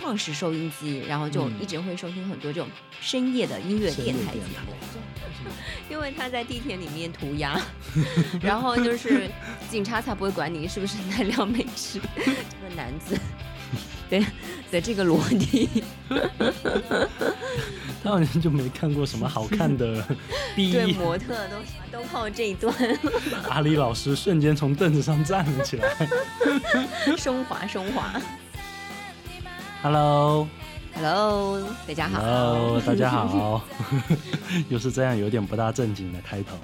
矿石收音机，然后就一直会收听很多这种深夜的音乐电台节目。因为他在地铁里面涂鸦，然后就是警察才不会管你是不是奈良美智这个男子，对的这个裸体。他好像就没看过什么好看的 B 对模特都都靠这一段。阿里老师瞬间从凳子上站了起来，升华升华。Hello，Hello，大家好。Hello，大家好。又是这样有点不大正经的开头。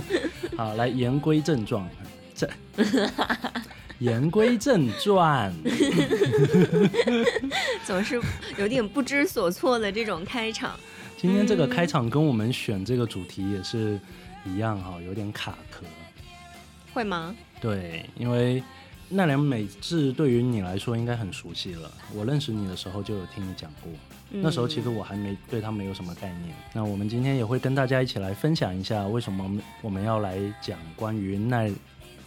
好，来言归正传，这 言归正传，总是有点不知所措的这种开场。今天这个开场跟我们选这个主题也是一样哈，有点卡壳。会吗？对，因为奈良美智对于你来说应该很熟悉了。我认识你的时候就有听你讲过，那时候其实我还没对他没有什么概念。那我们今天也会跟大家一起来分享一下，为什么我们要来讲关于奈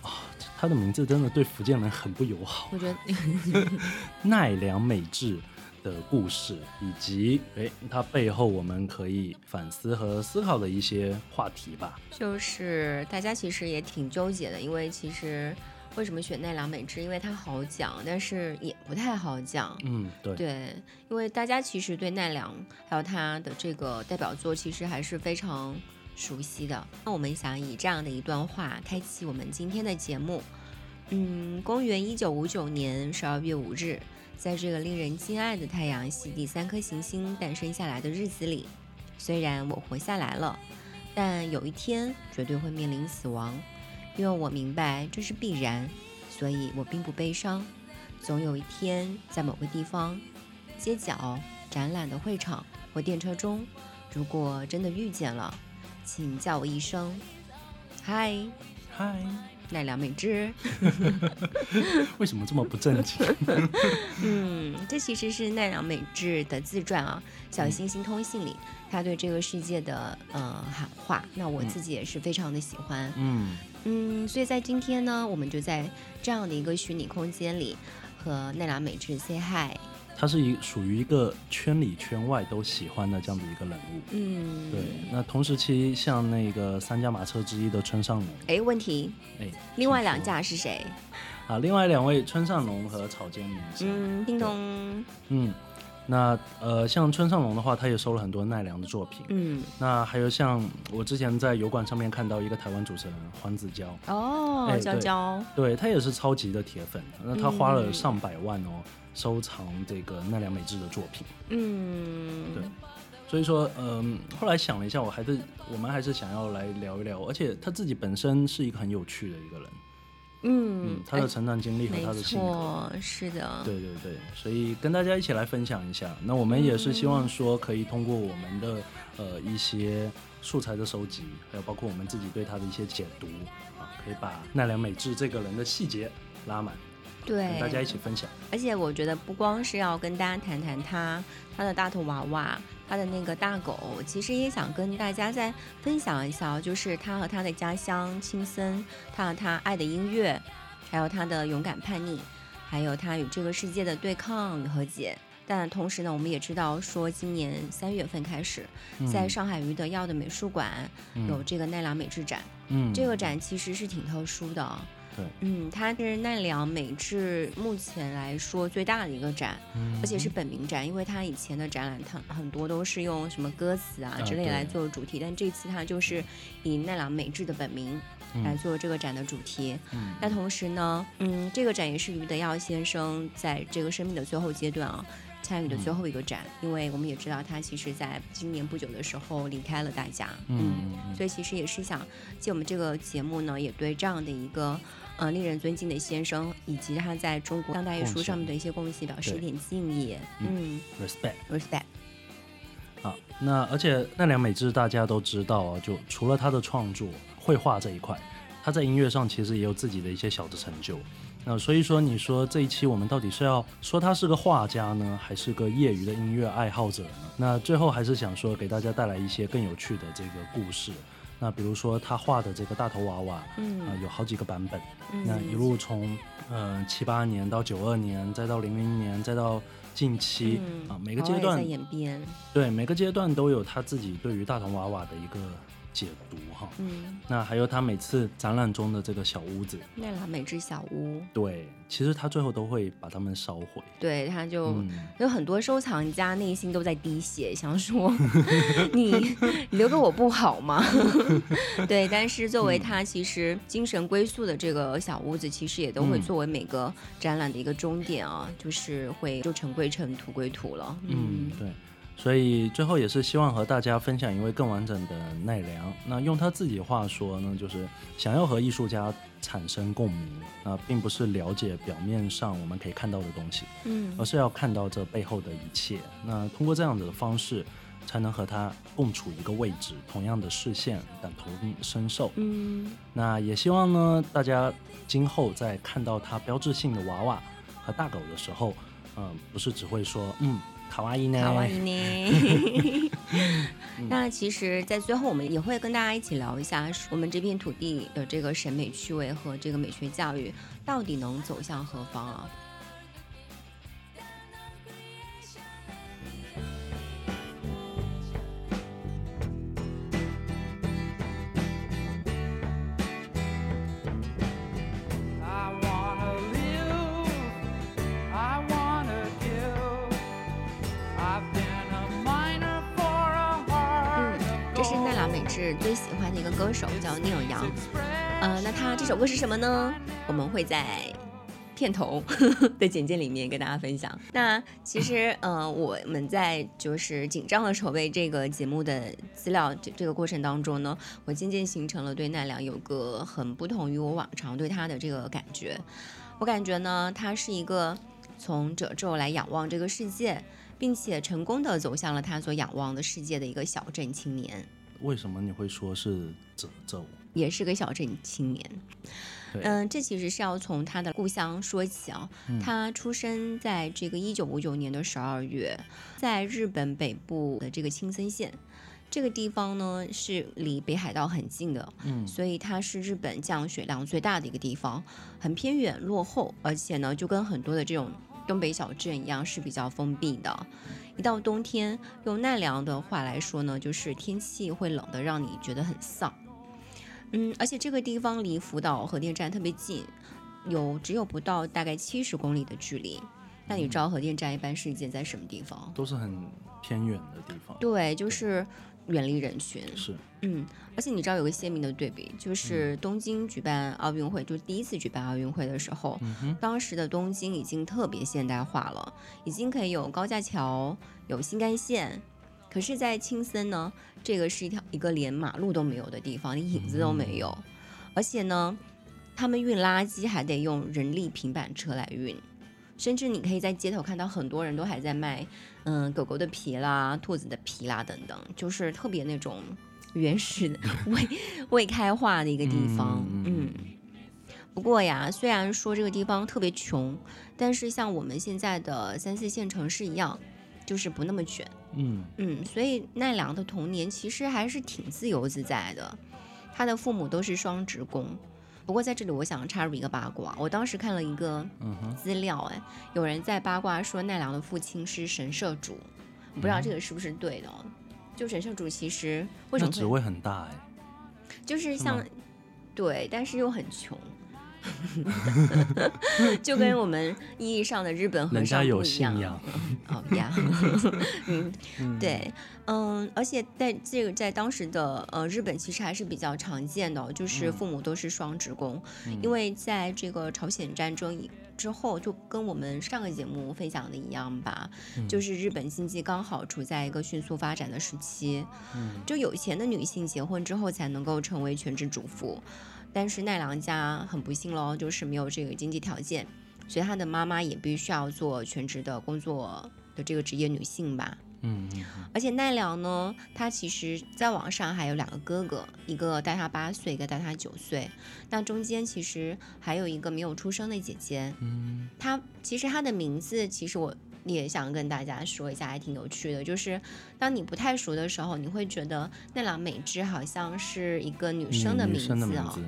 啊，他的名字真的对福建人很不友好。我觉得 奈良美智的故事，以及诶，它背后我们可以反思和思考的一些话题吧。就是大家其实也挺纠结的，因为其实为什么选奈良美智？因为它好讲，但是也不太好讲。嗯，对。对，因为大家其实对奈良还有他的这个代表作，其实还是非常熟悉的。那我们想以这样的一段话开启我们今天的节目。嗯，公元一九五九年十二月五日。在这个令人敬爱的太阳系第三颗行星诞生下来的日子里，虽然我活下来了，但有一天绝对会面临死亡，因为我明白这是必然，所以我并不悲伤。总有一天，在某个地方、街角、展览的会场或电车中，如果真的遇见了，请叫我一声“嗨，嗨”。奈良美智 为什么这么不正经？嗯，这其实是奈良美智的自传啊，《小星星通信》里他对这个世界的呃喊话。那我自己也是非常的喜欢。嗯嗯，所以在今天呢，我们就在这样的一个虚拟空间里和奈良美智 say hi。他是一属于一个圈里圈外都喜欢的这样的一个人物，嗯，对。那同时期像那个三驾马车之一的村上隆，哎，问题，哎，另外两架是谁？啊，另外两位村上隆和草间弥生，嗯，叮咚，嗯。那呃，像村上隆的话，他也收了很多奈良的作品。嗯，那还有像我之前在油管上面看到一个台湾主持人黄子佼，哦，娇娇，对他也是超级的铁粉。那他花了上百万哦，收藏这个奈良美智的作品。嗯，对。所以说，嗯，后来想了一下，我还是我们还是想要来聊一聊，而且他自己本身是一个很有趣的一个人。嗯，他的成长经历和他的性格，是的，对对对，所以跟大家一起来分享一下。那我们也是希望说，可以通过我们的呃一些素材的收集，还有包括我们自己对他的一些解读啊，可以把奈良美智这个人的细节拉满，对，跟大家一起分享。而且我觉得不光是要跟大家谈谈他他的大头娃娃。他的那个大狗，其实也想跟大家再分享一下，就是他和他的家乡青森，他和他爱的音乐，还有他的勇敢叛逆，还有他与这个世界的对抗与和解。但同时呢，我们也知道说，今年三月份开始，在上海余德耀的美术馆有这个奈良美智展，嗯，这个展其实是挺特殊的。嗯，它是奈良美智目前来说最大的一个展，而且是本名展，因为它以前的展览，它很多都是用什么歌词啊之类来做主题，但这次它就是以奈良美智的本名来做这个展的主题。那同时呢，嗯，这个展也是余德耀先生在这个生命的最后阶段啊参与的最后一个展，因为我们也知道他其实在今年不久的时候离开了大家，嗯，所以其实也是想借我们这个节目呢，也对这样的一个。呃，令人尊敬的先生，以及他在中国当代艺术上面的一些贡献，表示一点敬意。嗯，respect，respect。好，那而且奈良美智大家都知道啊，就除了他的创作绘画这一块，他在音乐上其实也有自己的一些小的成就。那所以说，你说这一期我们到底是要说他是个画家呢，还是个业余的音乐爱好者呢？那最后还是想说，给大家带来一些更有趣的这个故事。那比如说他画的这个大头娃娃，嗯呃，有好几个版本。嗯那一路从呃七八年到九二年，再到零零年，再到近期、嗯啊，每个阶段演变，对每个阶段都有他自己对于大头娃娃的一个解读哈。嗯，那还有他每次展览中的这个小屋子，奈良美智小屋，对，其实他最后都会把它们烧毁。对，他就。嗯，有很多收藏家内心都在滴血，想说 你留给我不好吗？对，但是作为他其实精神归宿的这个小屋子，其实也都会嗯作为每个展览的一个终点啊，就是会就尘归尘，土归土了。嗯，对，所以最后也是希望和大家分享一位更完整的奈良。那用他自己话说呢，就是想要和艺术家产生共鸣，那并不是了解表面上我们可以看到的东西，嗯而是要看到这背后的一切。那通过这样子的方式，才能和他共处一个位置，同样的视线，感同身受。嗯那也希望呢，大家今后在看到他标志性的娃娃和大狗的时候，嗯、不是只会说嗯卡哇伊呢，卡哇伊呢？那其实，在最后，我们也会跟大家一起聊一下，我们这片土地的这个审美趣味和这个美学教育到底能走向何方啊？是最喜欢的一个歌手，叫聂永洋。呃，那他这首歌是什么呢？我们会在片头 的简介里面跟大家分享。那其实，呃，我们在就是紧张的筹备这个节目的资料这这个过程当中呢，我渐渐形成了对奈良有个很不同于我往常对他的这个感觉。我感觉呢，他是一个从褶皱来仰望这个世界，并且成功的走向了他所仰望的世界的一个小镇青年。为什么你会说是褶皱？也是个小镇青年。对嗯，这其实是要从他的故乡说起啊。他出生在这个一九五九年的十二月，在日本北部的这个青森县。这个地方呢是离北海道很近的，嗯所以它是日本降雪量最大的一个地方，很偏远落后，而且呢就跟很多的这种东北小镇一样是比较封闭的。一到冬天，用奈良的话来说呢，就是天气会冷得让你觉得很丧。嗯，而且这个地方离福岛核电站特别近，有只有不到大概七十公里的距离。那你知道核电站一般是建在什么地方？都是很偏远的地方。对，就是远离人群。是，嗯，而且你知道有个鲜明的对比，就是嗯东京举办奥运会，就第一次举办奥运会的时候，嗯当时的东京已经特别现代化了，已经可以有高架桥，有新干线。可是，在青森呢，这个是一条一个连马路都没有的地方，连影子都没有，而且呢，他们运垃圾还得用人力平板车来运。甚至你可以在街头看到很多人都还在卖，嗯，狗狗的皮啦、兔子的皮啦等等，就是特别那种原始的 未未开化的一个地方。嗯嗯，不过呀，虽然说这个地方特别穷，但是像我们现在的三四线城市一样，就是不那么卷。嗯嗯，所以奈良的童年其实还是挺自由自在的。他的父母都是双职工。不过在这里，我想插入一个八卦。我当时看了一个资料，哎，有人在八卦说奈良的父亲是神社主，我不知道这个是不是对的哦。就神社主其实为什么职位很大哎。就是像吗对，但是又很穷，就跟我们意义上的日本和人家有尚不一样。哦呀，嗯，对，嗯，而且在这个在当时的呃日本其实还是比较常见的哦，就是父母都是双职工，因为在这个朝鲜战争以之后，就跟我们上个节目分享的一样吧，就是日本经济刚好处在一个迅速发展的时期，就有钱的女性结婚之后才能够成为全职主妇，但是奈良家很不幸喽，就是没有这个经济条件，所以他的妈妈也必须要做全职的工作的这个职业女性吧。嗯嗯而且奈良呢，他其实在网上还有两个哥哥，一个大他八岁，一个大他九岁。那中间其实还有一个没有出生的姐姐。嗯她其实她的名字，其实我也想跟大家说一下，还挺有趣的。就是当你不太熟的时候，你会觉得奈良美智好像是一个女生的名字哦，字，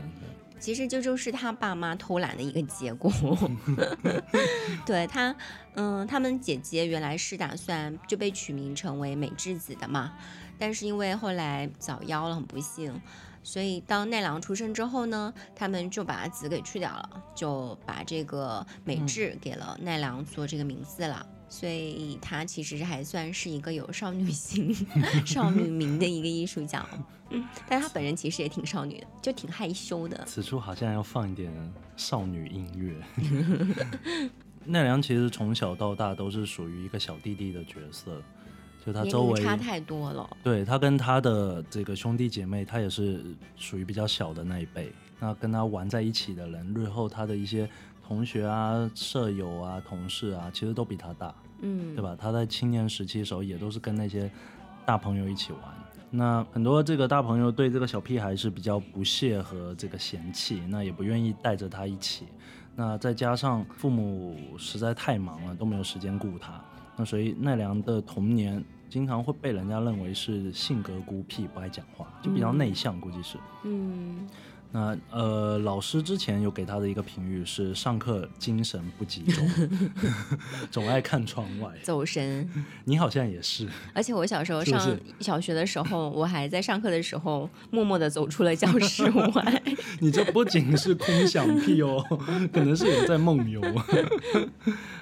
其实这就是他爸妈偷懒的一个结果。对他，嗯，他们姐姐原来是打算就被取名成为美智子的嘛，但是因为后来早夭了，很不幸，所以当奈良出生之后呢，他们就把子给去掉了，就把这个美智给了奈良做这个名字了。所以他其实还算是一个有少女心、少女名的一个艺术家，嗯，但他本人其实也挺少女的，就挺害羞的。此处好像要放一点少女音乐。奈良其实从小到大都是属于一个小弟弟的角色，就他周围差太多了。对他跟他的这个兄弟姐妹，他也是属于比较小的那一辈。那跟他玩在一起的人，日后他的一些同学啊、舍友啊、同事啊，其实都比他大，嗯，对吧？他在青年时期的时候，也都是跟那些大朋友一起玩。那很多这个大朋友对这个小屁孩是比较不屑和这个嫌弃，那也不愿意带着他一起。那再加上父母实在太忙了，都没有时间顾他，那所以奈良的童年经常会被人家认为是性格孤僻、不爱讲话，就比较内向，估计是。嗯，那呃，老师之前有给他的一个评语是上课精神不集中，总爱看窗外。走神。你好像也是，而且我小时候上小学的时候，我还在上课的时候默默的走出了教室外。你这不仅是空想屁哦，可能是有在梦游，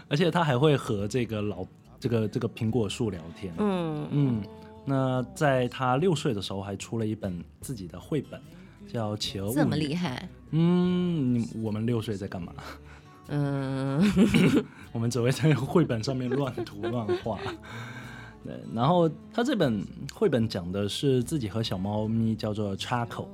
而且他还会和这个老这个这个苹果树聊天。嗯，嗯，那在他六岁的时候还出了一本自己的绘本，叫《企鹅物语》。这么厉害。嗯，你我们六岁在干嘛？嗯，我们只会在绘本上面乱涂乱画。对，然后他这本绘本讲的是自己和小猫咪叫做 Chaco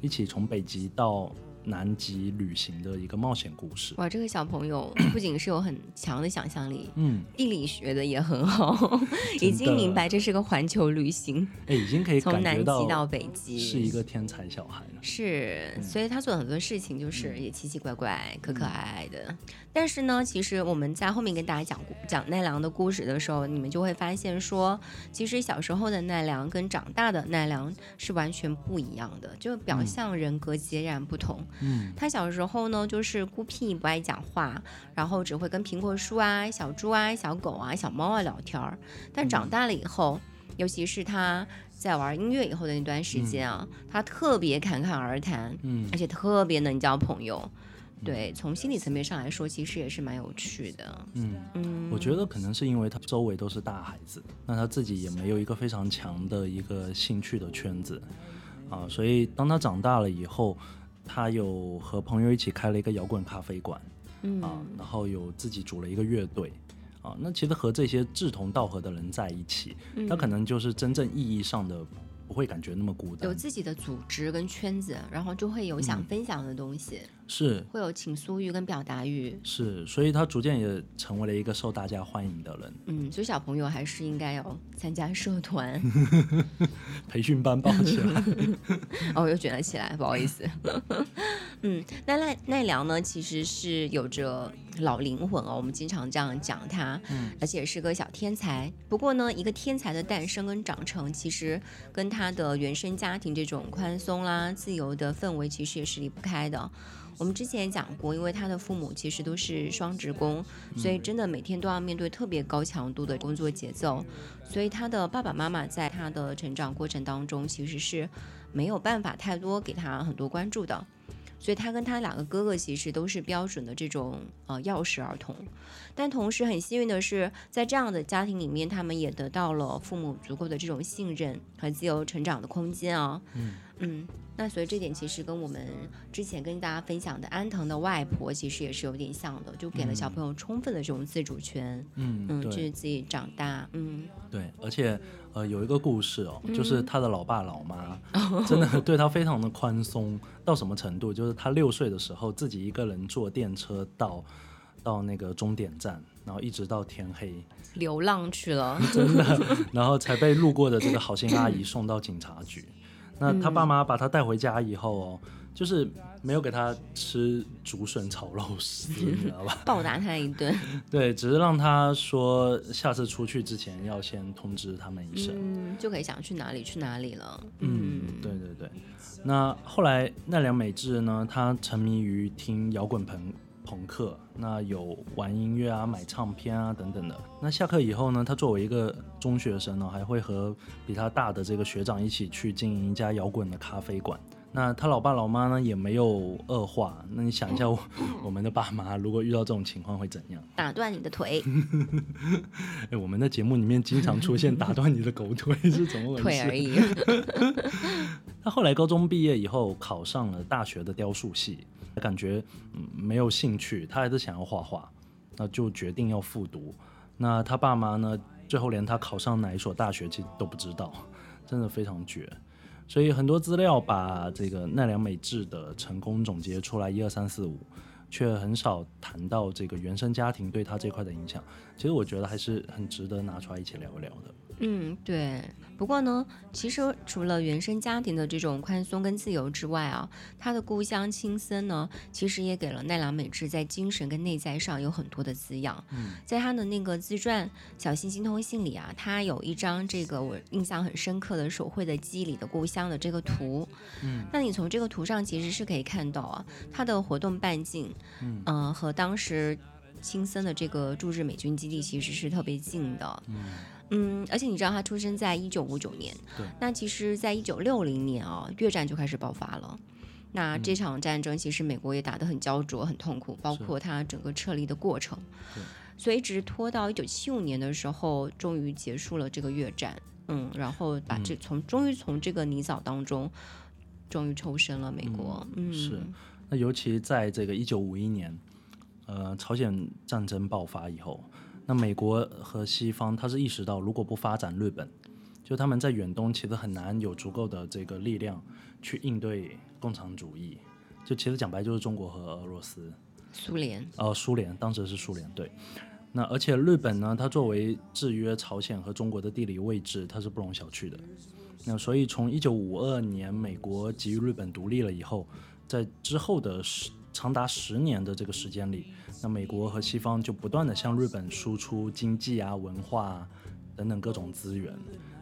一起从北极到南极旅行的一个冒险故事。哇，这个小朋友 不仅是有很强的想象力，嗯，地理学的也很好，已经明白这是个环球旅行，哎，已经可以从南极到到北极，是一个天才小孩了。是，嗯所以他做很多事情就是也奇奇怪怪、可可爱爱的。但是呢，其实我们在后面跟大家讲讲奈良的故事的时候，你们就会发现说，其实小时候的奈良跟长大的奈良是完全不一样的，就表象人格截然不同。嗯他小时候呢，就是孤僻，不爱讲话，然后只会跟苹果树啊、小猪啊、小狗啊、小猫啊聊天儿。但长大了以后，尤其是他在玩音乐以后的那段时间啊，他特别侃侃而谈，嗯而且特别能交朋友。对，从心理层面上来说，其实也是蛮有趣的。嗯，嗯，我觉得可能是因为他周围都是大孩子，那他自己也没有一个非常强的一个兴趣的圈子啊，所以当他长大了以后，他有和朋友一起开了一个摇滚咖啡馆嗯啊，然后有自己组了一个乐队。啊，那其实和这些志同道合的人在一起，他可能就是真正意义上的不会感觉那么孤单有。自己的组织跟圈子，然后就会有想分享的东西，是会有倾诉欲跟表达欲。是，所以他逐渐也成为了一个受大家欢迎的人。嗯，所以小朋友还是应该要参加社团。培训班报起来，哦，又卷了起来，不好意思。嗯，那奈奈良呢，其实是有着老灵魂哦，我们经常这样讲他，嗯而且是个小天才。不过呢，一个天才的诞生跟长成，其实跟他的原生家庭这种宽松啦、自由的氛围，其实也是离不开的。我们之前也讲过，因为他的父母其实都是双职工，所以真的每天都要面对特别高强度的工作节奏，所以他的爸爸妈妈在他的成长过程当中，其实是没有办法太多给他很多关注的。所以他跟他两个哥哥其实都是标准的这种呃钥匙儿童，但同时很幸运的是，在这样的家庭里面，他们也得到了父母足够的这种信任和自由成长的空间啊。嗯嗯，那所以这点其实跟我们之前跟大家分享的安藤的外婆其实也是有点像的，就给了小朋友充分的这种自主权，嗯，嗯，就是自己长大，嗯，对，而且呃有一个故事哦，就是他的老爸老妈哦 真的对他非常的宽松，到什么程度？就是他六岁的时候自己一个人坐电车到到那个终点站，然后一直到天黑，流浪去了，真的，然后才被路过的这个好心阿姨送到警察局。那他爸妈把他带回家以后哦，就是没有给他吃竹笋炒肉丝，你知道吧？暴打他一顿。对，只是让他说下次出去之前要先通知他们一声。嗯，就可以想去哪里去哪里了。嗯，对对对。那后来奈良美智呢，他沉迷于听摇滚朋朋克，那有玩音乐啊、买唱片啊等等的。那下课以后呢，他作为一个中学生呢，还会和比他大的这个学长一起去经营一家摇滚的咖啡馆。那他老爸老妈呢也没有恶化。那你想一下，我我们的爸妈如果遇到这种情况会怎样？打断你的腿，哎，我们的节目里面经常出现打断你的狗腿是怎么回事？腿而已。他后来高中毕业以后考上了大学的雕塑系，感觉嗯没有兴趣，他还是想要画画，那就决定要复读。那他爸妈呢，最后连他考上哪一所大学其实都不知道，真的非常绝。所以很多资料把这个奈良美智的成功总结出来一二三四五，却很少谈到这个原生家庭对他这块的影响。其实我觉得还是很值得拿出来一起聊一聊的。嗯，对。不过呢，其实除了原生家庭的这种宽松跟自由之外啊，他的故乡青森呢，其实也给了奈良美智在精神跟内在上有很多的滋养。嗯，在他的那个自传《小星星通信》里啊，他有一张这个我印象很深刻的手绘的记忆里的故乡的这个图。嗯，那你从这个图上其实是可以看到啊，他的活动半径，嗯呃，和当时青森的这个驻日美军基地其实是特别近的。嗯嗯，而且你知道他出生在一九五九年，对那其实，在一九六零年啊，越战就开始爆发了。那嗯这场战争其实美国也打得很焦灼、很痛苦，包括他整个撤离的过程对。所以一直拖到一九七五年的时候，终于结束了这个越战。嗯，然后把这从终于从这个泥沼当中，终于抽身了美国。嗯，是那尤其在这个一九五一年，呃，朝鲜战争爆发以后，那美国和西方他是意识到，如果不发展日本，就他们在远东其实很难有足够的这个力量去应对共产主义。就其实讲白就是中国和俄罗斯，苏联。呃，苏联当时是苏联对。那而且日本呢，它作为制约朝鲜和中国的地理位置，它是不容小觑的。那所以从一九五二年美国给予日本独立了以后，在之后的十长达十年的这个时间里，那美国和西方就不断的向日本输出经济啊、文化啊等等各种资源。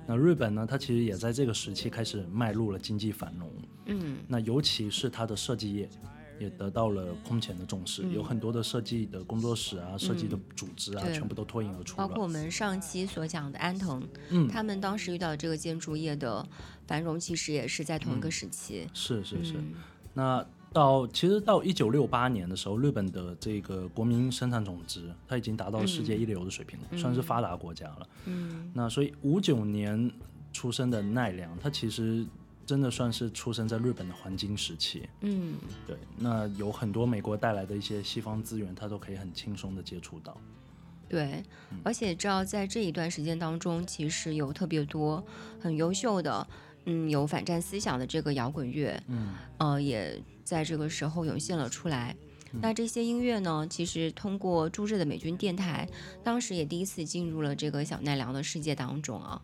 那日本呢，它其实也在这个时期开始迈入了经济繁荣。嗯那尤其是它的设计业也得到了空前的重视，有很多的设计的工作室啊、设计的组织啊，对全部都脱颖而出包括。我们上期所讲的安藤，嗯他们当时遇到这个建筑业的繁荣，其实也是在同一个时期。是是是。嗯那到其实到一九六八年的时候，日本的这个国民生产总值，它已经达到了世界一流的水平了，算是发达国家了。嗯那所以五九年出生的奈良，他其实真的算是出生在日本的黄金时期。嗯，对，那有很多美国带来的一些西方资源，他都可以很轻松的接触到。对，而且知道在这一段时间当中，其实有特别多很优秀的，嗯，有反战思想的这个摇滚乐，嗯，呃，也在这个时候涌现了出来。那这些音乐呢，其实通过驻日的美军电台，当时也第一次进入了这个小奈良的世界当中啊。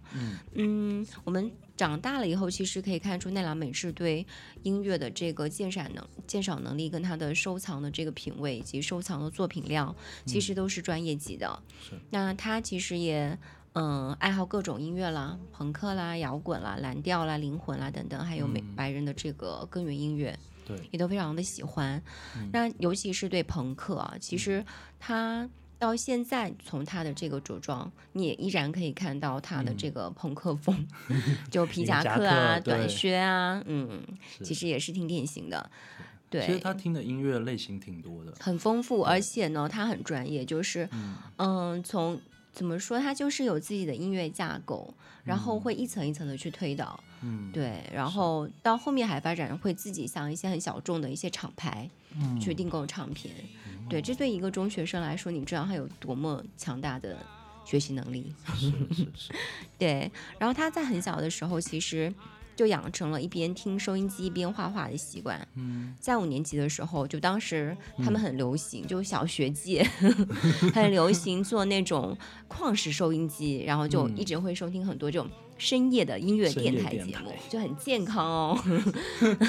嗯我们长大了以后，其实可以看出奈良美智对音乐的这个鉴赏能鉴赏能力，跟他的收藏的这个品味以及收藏的作品量，其实都是专业级的。是那他其实也。嗯，爱好各种音乐啦，朋克啦、摇滚啦、蓝调啦、灵魂啦等等，还有美白人的这个根源音乐，对，也都非常的喜欢。那尤其是对朋克啊，其实他到现在从他的这个着装，你也依然可以看到他的这个朋克风，就皮夹克啊、克短靴啊，嗯，其实也是挺典型的。对其实，他听的音乐类型挺多的。很丰富，而且呢，他很专业，就是嗯，从怎么说，他就是有自己的音乐架构，然后会一层一层的去推导。嗯，对，然后到后面还发展会自己像一些很小众的一些厂牌、嗯去订购唱片。对，这对一个中学生来说，你知道他有多么强大的学习能力。是是是，对，然后他在很小的时候，其实就养成了一边听收音机一边画画的习惯。嗯，在五年级的时候，就当时他们很流行，就小学界 很流行做那种矿石收音机，然后就嗯一直会收听很多这种深夜的音乐电台节目，就很健康哦。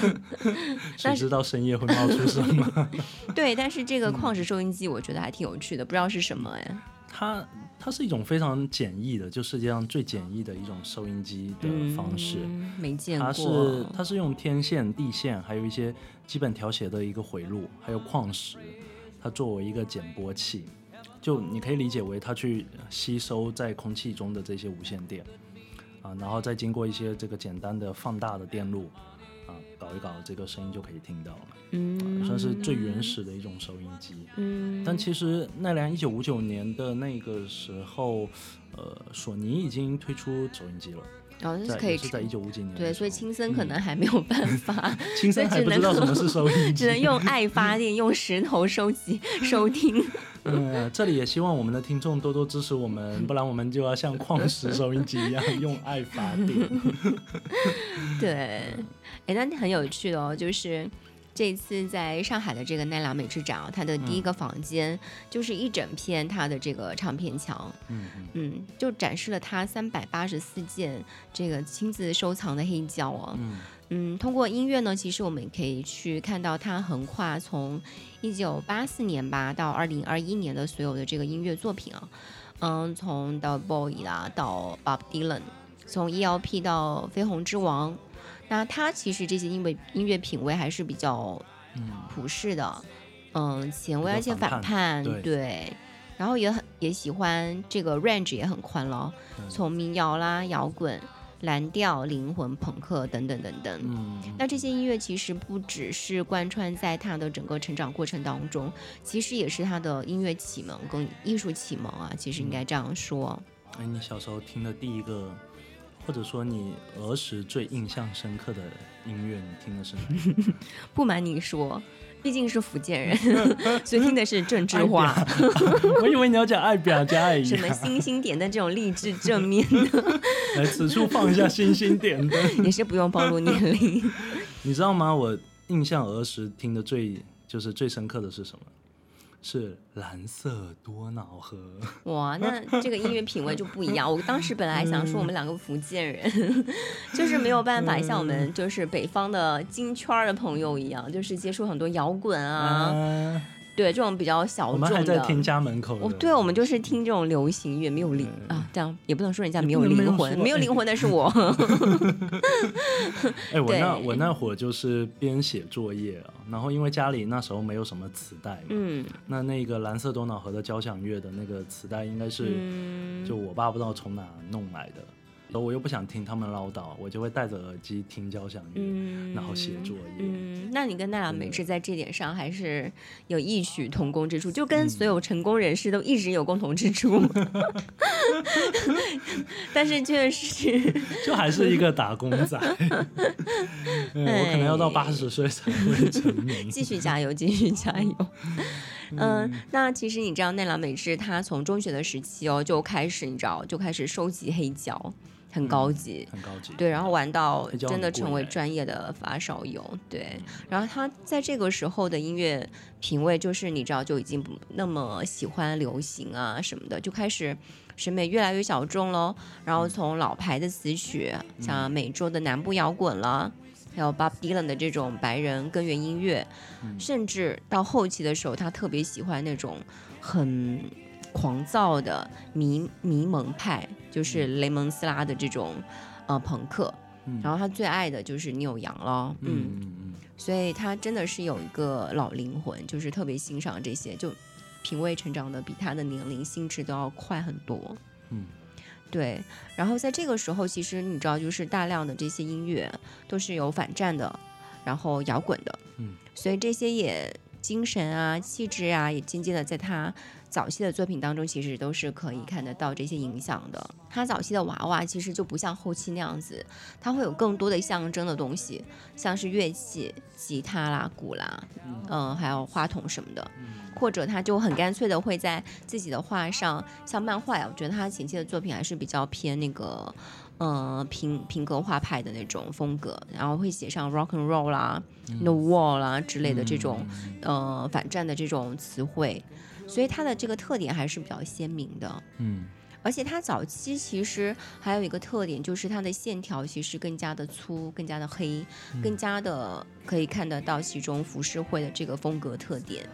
谁知道深夜会冒出什么？对，但是嗯这个矿石收音机我觉得还挺有趣的，不知道是什么哎。它它是一种非常简易的，就世界上最简易的一种收音机的方式。嗯、没见过。它是它是用天线、地线，还有一些基本调谐的一个回路，还有矿石，它作为一个减波器，就你可以理解为它去吸收在空气中的这些无线电啊，然后再经过一些这个简单的放大的电路啊，搞一搞，这个声音就可以听到了。嗯，算是最原始的一种收音机。嗯，但其实奈良一九五九年的那个时候，呃，索尼已经推出收音机了，然后、是可以在一九五几年。对，所以青森可能还没有办法，青森还不知道什么是收音机，只能用爱发电，用石头收集收听。嗯，这里也希望我们的听众多多支持我们，不然我们就要像矿石收音机一样用爱发电。对，哎，那很有趣的哦，就是。这次在上海的这个奈良美智展啊，它的第一个房间就是一整片它的这个唱片墙，嗯嗯，就展示了它三百八十四件这个亲自收藏的黑胶啊。嗯嗯，通过音乐呢，其实我们可以去看到它横跨从一九八四年吧到二零二一年的所有的这个音乐作品啊，嗯，从 The Boy 啦到 Bob Dylan，从 ELP 到绯红之王。那他其实这些音乐音乐品味还是比较普世的，嗯，前卫而且反叛，对对，然后也很也喜欢这个 range 也很宽咯，从民谣啦、摇滚、蓝调、灵魂、朋克等等等等。嗯，那这些音乐其实不只是贯穿在他的整个成长过程当中，其实也是他的音乐启蒙跟艺术启蒙啊，其实应该这样说。哎，你小时候听的第一个。或者说你儿时最印象深刻的音乐，你听的是哪？不瞒你说，毕竟是福建人，所以听的是郑智化。我以为你要讲爱表加爱什么星星点灯这种励志正面的。来，此处放一下星星点灯，也是不用暴露年龄。你知道吗？我印象儿时听的最就是最深刻的是什么？是蓝色多瑙河。哇，那这个音乐品味就不一样。我当时本来想说我们两个福建人，就是没有办法像我们就是北方的京圈的朋友一样，就是接触很多摇滚啊，啊对这种比较小众的。我们还在听家门口的。哦，对，我们就是听这种流行乐，没有灵啊，这样也不能说人家没有灵魂，没有灵魂的是我。哎，我那我那会儿就是边写作业啊，然后因为家里那时候没有什么磁带嘛，嗯那那个蓝色多瑙河的交响乐的那个磁带应该是嗯，就我爸不知道从哪弄来的，我又不想听他们唠叨，我就会戴着耳机听交响乐，嗯然后写作业。嗯，那你跟奈良美智在这点上还是有异曲同工之处，就跟所有成功人士都一直有共同之处。但是确实，就还是一个打工仔，嗯，我可能要到八十岁才会成名。继续加油，继续加油。嗯，那其实你知道奈良美智，她从中学的时期哦就开始，你知道就开始收集黑胶，很高级。很高级，对，然后玩到真的成为专业的发烧友，对。然后他在这个时候的音乐品味，就是你知道就已经不那么喜欢流行啊什么的，就开始审美越来越小众喽。然嗯后从老牌的词曲，像美洲的南部摇滚啦，还有 Bob Dylan 的这种白人根源音乐，嗯。甚至到后期的时候，他特别喜欢那种很狂躁的迷迷蒙派，就是雷蒙斯拉的这种呃朋克。嗯。然后他最爱的就是牛羊了，嗯嗯，所以他真的是有一个老灵魂，就是特别欣赏这些，就品味成长的比他的年龄心智都要快很多。嗯，对。然后在这个时候，其实你知道，就是大量的这些音乐都是有反战的，然后摇滚的，嗯，所以这些也精神啊、气质啊，也渐渐的在他早期的作品当中，其实都是可以看得到这些影响的。他早期的娃娃其实就不像后期那样子，他会有更多的象征的东西，像是乐器、吉他啦、鼓啦，嗯、还有话筒什么的。或者他就很干脆的会在自己的画上，像漫画呀，我觉得他前期的作品还是比较偏那个，呃，平平格画派的那种风格，然后会写上 rock and roll 啦、the wall 啦之类的这种，呃，反战的这种词汇，所以它的这个特点还是比较鲜明的。嗯而且它早期其实还有一个特点，就是它的线条其实更加的粗、更加的黑、更加的可以看得到其中浮世绘的这个风格特点。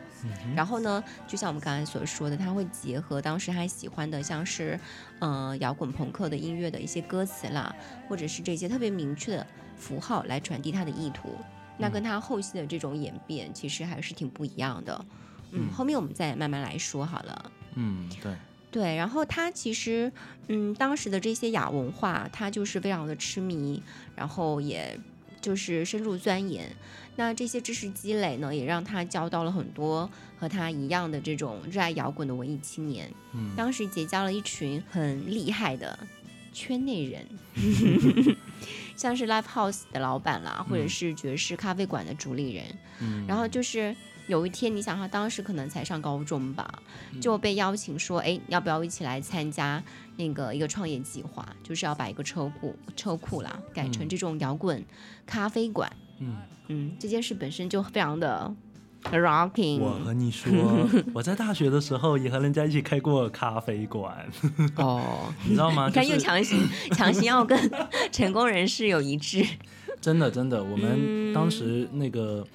然后呢，就像我们刚才所说的，他会结合当时他喜欢的，像是呃摇滚朋克的音乐的一些歌词啦，或者是这些特别明确的符号来传递他的意图。那跟他后期的这种演变，其实还是挺不一样的。嗯，后面我们再慢慢来说好了。嗯，对，对，然后他其实，嗯，当时的这些亚文化，他就是非常的痴迷，然后也就是深入钻研。那这些知识积累呢，也让他交到了很多和他一样的这种热爱摇滚的文艺青年。嗯当时结交了一群很厉害的圈内人，像是 live house 的老板啦，或者是爵士咖啡馆的主理人。嗯，然后就是有一天，你想他当时可能才上高中吧，嗯就被邀请说，哎，要不要一起来参加那个一个创业计划？就是要把一个车库车库啦改成嗯这种摇滚咖啡馆。嗯，嗯，这件事本身就非常的 rocking。我和你说，我在大学的时候也和人家一起开过咖啡馆，哦，你知道吗？你看又强行强行要跟成功人士有一致。真的真的，我们嗯当时那个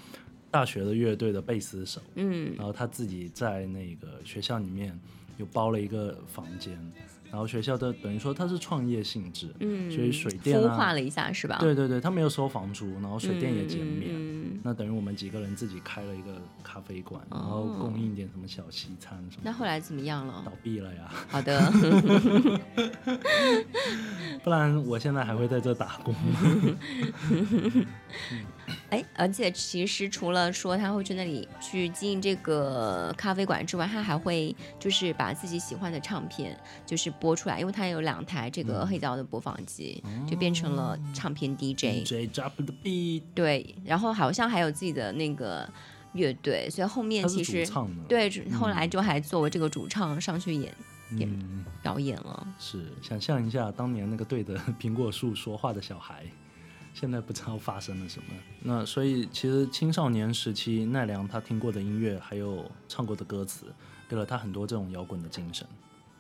大学的乐队的贝斯手，嗯然后他自己在那个学校里面又包了一个房间，然后学校的等于说他是创业性质，嗯，所以水电啊孵化了一下是吧？对对对，他没有收房租，然后水电也减免。那等于我们几个人自己开了一个咖啡馆，然后哦供应点什么小西餐什么。那后来怎么样了倒？闭了呀，好的，不然我现在还会在这打工。哎，而且其实除了说他会去那里去经营这个咖啡馆之外，他还会就是把自己喜欢的唱片就是播出来，因为他有两台这嗯个黑胶的播放机，就变成了唱片 DJ。DJ drop the beat，对，然后好像还有自己的那个乐队，所以后面其实唱。对后来就还作为这个主唱上去演演嗯，表演了。是想象一下当年那个对着 苹果树说话的小孩，现在不知道发生了什么。那所以其实青少年时期奈良他听过的音乐，还有唱过的歌词，给了他很多这种摇滚的精神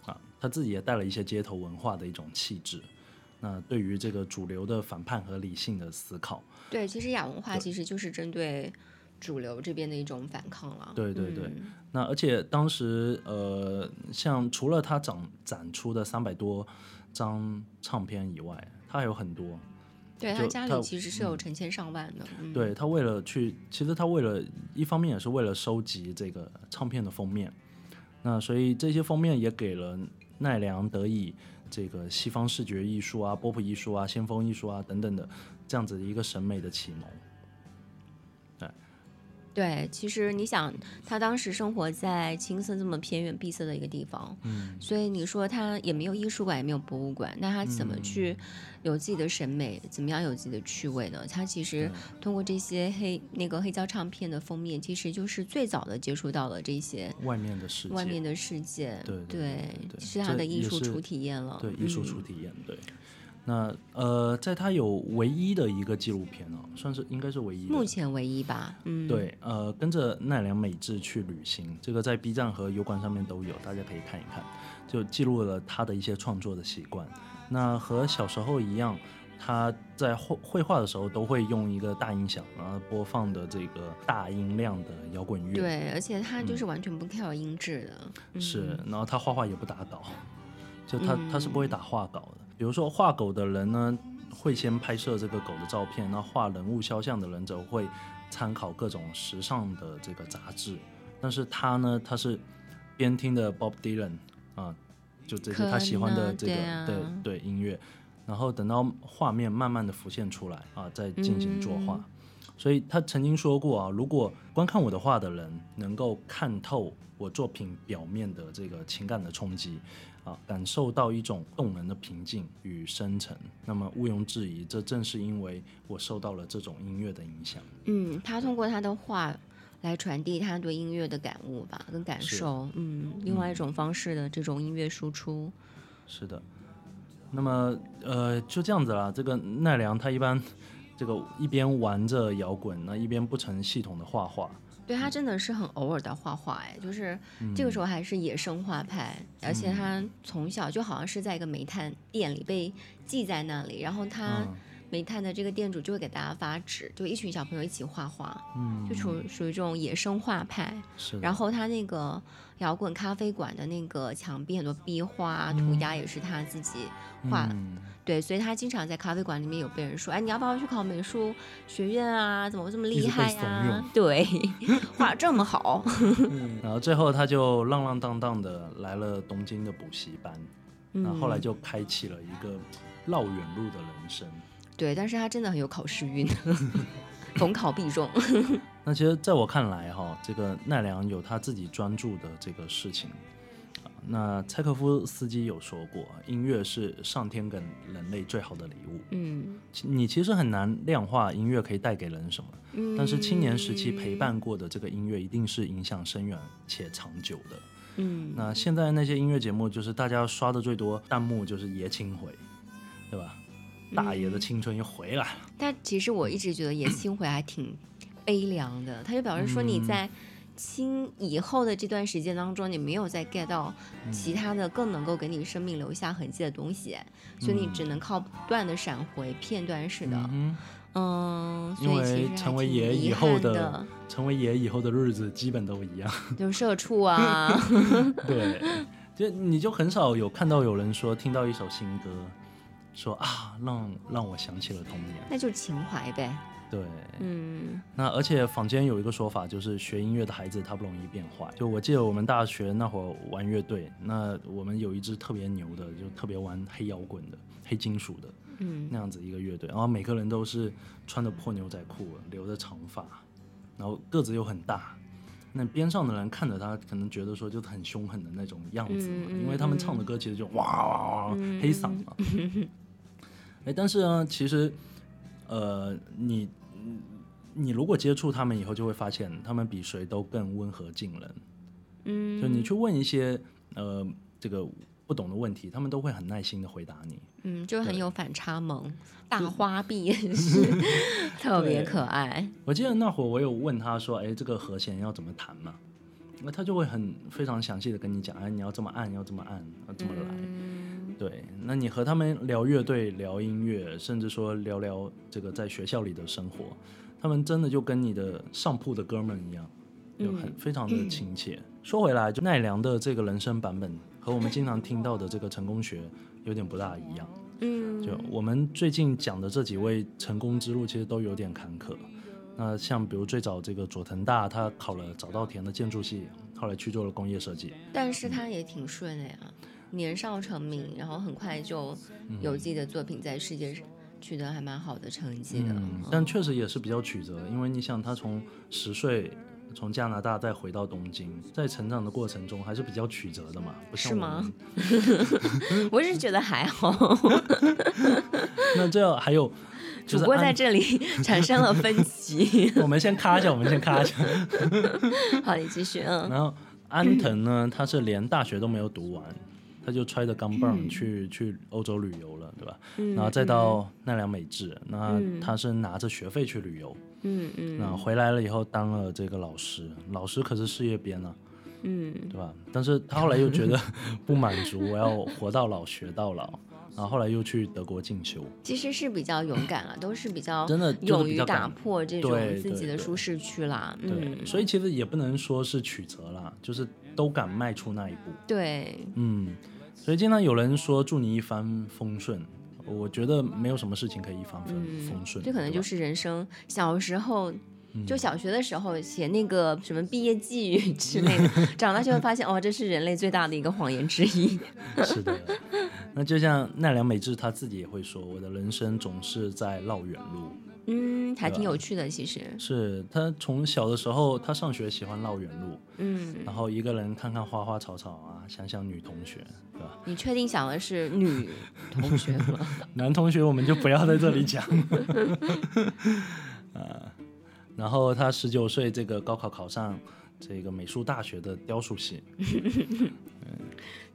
啊。他自己也带了一些街头文化的一种气质。那对于这个主流的反叛和理性的思考，对，其实亚文化其实就是针对主流这边的一种反抗了。对对对嗯那而且当时呃，像除了他展展出的三百多张唱片以外，他还有很多。对他家里其实是有成千上万的。嗯、对他为了去，其实他为了一方面也是为了收集这个唱片的封面，那所以这些封面也给了奈良得以这个西方视觉艺术啊、波普艺术啊、先锋艺术啊等等的这样子的一个审美的启蒙。对，其实你想，他当时生活在青森这么偏远闭塞的一个地方，嗯，所以你说他也没有艺术馆，也没有博物馆，那他怎么嗯去有自己的审美，怎么样有自己的趣味呢？他其实通过这些黑那个黑胶唱片的封面，其实就是最早的接触到了这些外面的世界，外面的世界，对对对对对是他的艺术初体验了，对艺术嗯初体验，对。那呃，在他有唯一的一个纪录片哦，算是应该是唯一的。目前唯一吧，嗯，对，呃，跟着奈良美智去旅行，这个在 B 站和油管上面都有，大家可以看一看，就记录了他的一些创作的习惯。那和小时候一样，他在绘绘画的时候都会用一个大音响，然后播放的这个大音量的摇滚乐。，对，而且他就是完全不 care 音质的，嗯是，然后他画画也不打稿，就他、他是不会嗯打画稿的。比如说画狗的人呢，会先拍摄这个狗的照片，那画人物肖像的人则会参考各种时尚的这个杂志。但是他呢，他是边听的 Bob Dylan 啊，就这些他喜欢的这个对对音乐，然后等到画面慢慢的浮现出来啊，再进行作画。嗯所以他曾经说过啊，如果观看我的画的人能够看透我作品表面的这个情感的冲击，啊，感受到一种动人的平静与深沉，那么毋庸置疑，这正是因为我受到了这种音乐的影响。嗯，他通过他的画来传递他对音乐的感悟吧，跟感受。嗯，另外一种方式的这种音乐输出。是的，那么呃，就这样子啦。这个奈良他一般 这个一边玩着摇滚，那一边不成系统的画画。对他真的是很偶尔的画画，哎，就是这个时候还是野生画派，而且他从小就好像是在一个煤炭店里被记在那里，然后他嗯。煤炭的这个店主就会给大家发纸，就一群小朋友一起画画，嗯，就属属于这种野生画派。是的。然后他那个摇滚咖啡馆的那个墙壁很多壁画啊、涂鸦也是他自己画对，所以他经常在咖啡馆里面有被人说，哎，你要不要去考美术学院啊？怎么这么厉害怂呀、恿对，画这么好，然后最后他就浪浪荡荡的来了东京的补习班，那、后来嗯就开启了一个绕远路的人生。对，但是他真的很有考试运，逢考必中。那其实在我看来哈，这个奈良有他自己专注的这个事情。啊那柴可夫斯基有说过，音乐是上天给人类最好的礼物。嗯你其实很难量化音乐可以带给人什么，嗯，但是青年时期陪伴过的这个音乐，一定是影响深远且长久的。嗯，那现在那些音乐节目，就是大家刷的最多弹幕就是爷青回，对吧？大爷的青春又回来了。但其实我一直觉得爷青回还挺悲凉的，他就表示说你在青以后的这段时间当中，你没有再 get 到其他的更能够给你生命留下痕迹的东西，所以你只能靠不断的闪回片段式的，嗯嗯，所因以其实还为成为爷以后的成为爷以后的日子基本都一样。就社畜啊，对，就你就很少有看到有人说听到一首新歌，说啊让让我想起了童年。那就是情怀呗，对，嗯那而且坊间有一个说法，就是学音乐的孩子他不容易变坏。就我记得我们大学那会儿玩乐队，那我们有一支特别牛的，就特别玩黑摇滚的、黑金属的嗯那样子一个乐队，然后每个人都是穿着破牛仔裤，留着长发，然后个子又很大。那边上的人看着他，可能觉得说就很凶狠的那种样子嘛，嗯嗯因为他们唱的歌其实就哇哇哇黑嗓嘛。哎，但是呢，其实呃，你你如果接触他们以后，就会发现他们比谁都更温和近人。嗯，就你去问一些呃这个不懂的问题，他们都会很耐心的回答你。嗯，就很有反差萌，大花臂也是 特别可爱，我记得那会儿我有问他说，哎，这个和弦要怎么弹嘛？那他就会很非常详细的跟你讲，哎，你要这么按，要这么按，要这么来。嗯对，那你和他们聊乐队、聊音乐，甚至说聊聊这个在学校里的生活，他们真的就跟你的上铺的哥们一样，就很、嗯非常的亲切。说回来，就奈良的这个人生版本和我们经常听到的这个成功学有点不大一样。嗯，就我们最近讲的这几位成功之路，其实都有点坎坷。那像比如最早这个佐藤大，他考了早稻田的建筑系，后来去做了工业设计。但是他也挺顺的呀，年少成名，然后很快就有自己的作品在世界上取得还蛮好的成绩的。嗯，但确实也是比较曲折，因为你想他从十岁从加拿大再回到东京，在成长的过程中还是比较曲折的嘛，不像吗们。我是觉得还好，那这还有，就是主播在这里产生了分歧。我们先咔一下，我们先咔一下。好，你继续，嗯然后安藤呢，他是连大学都没有读完，他就揣着钢镚儿嗯。去、去欧洲旅游了，对吧？嗯？然后再到奈良美智，那嗯。他是拿着学费去旅游，嗯嗯。那。回来了以后当了这个老师，老师可是事业编啊，嗯。对吧？但是他后来又觉得 不满足，我要活到老学到老，然后后来又去德国进修，其实是比较勇敢了，都是比较真的就是勇于打破这种自己的舒适区啦。对，嗯，所以其实也不能说是曲折啦，就是都敢迈出那一步。对，嗯，所以经常有人说祝你一帆风顺，我觉得没有什么事情可以一帆风嗯风顺，这可能就是人生小时候。嗯就小学的时候写那个什么毕业寄语之类的，长大就会发现，哦，这是人类最大的一个谎言之一。是的。那就像奈良美智他自己也会说，我的人生总是在绕远路。嗯，还挺有趣的，其实。是他从小的时候，他上学喜欢绕远路，嗯，然后一个人看看花花草草啊，想想女同学，对吧？你确定想的是女 同学吗？男同学我们就不要在这里讲。啊，然后他十九岁这个高考考上这个美术大学的雕塑系，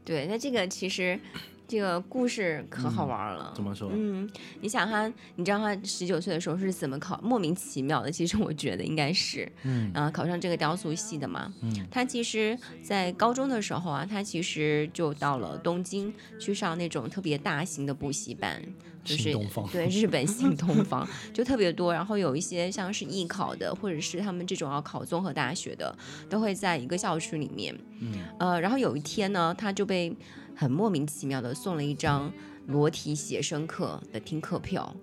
对，那这个其实这个故事可好玩了。怎么说？嗯，你想他，你知道他十九岁的时候是怎么考？莫名其妙的，其实我觉得应该是，嗯啊、考上这个雕塑系的嘛。嗯他其实，在高中的时候啊，他其实就到了东京去上那种特别大型的补习班，就是东方对日本新东方 就特别多，然后有一些像是艺考的，或者是他们这种要考综合大学的，都会在一个校区里面。嗯呃，然后有一天呢，他就被很莫名其妙的送了一张裸体写生课的听课票。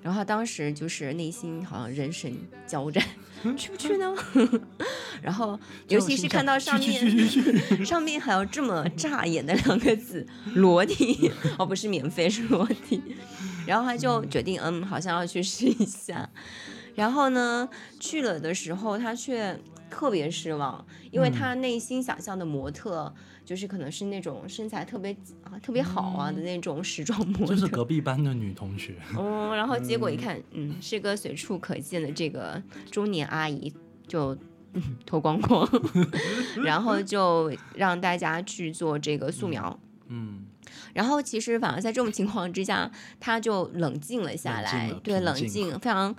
然后他当时就是内心好像人神交战，去不去呢？然后尤其是看到上面 上面还有这么扎眼的两个字“裸体”，哦，不是免费，是裸体。然后他就决定，嗯，好像要去试一下。然后呢，去了的时候，他却特别失望，因为他内心想象的模特，就是可能是那种身材特别啊特别好啊的那种时装模特。就是隔壁班的女同学，嗯，然后结果一看，嗯，是个随处可见的这个中年阿姨，就。嗯 脱光光，然后就让大家去做这个素描。嗯，然后其实反而在这种情况之下，他就冷静了下来，对，冷静，非常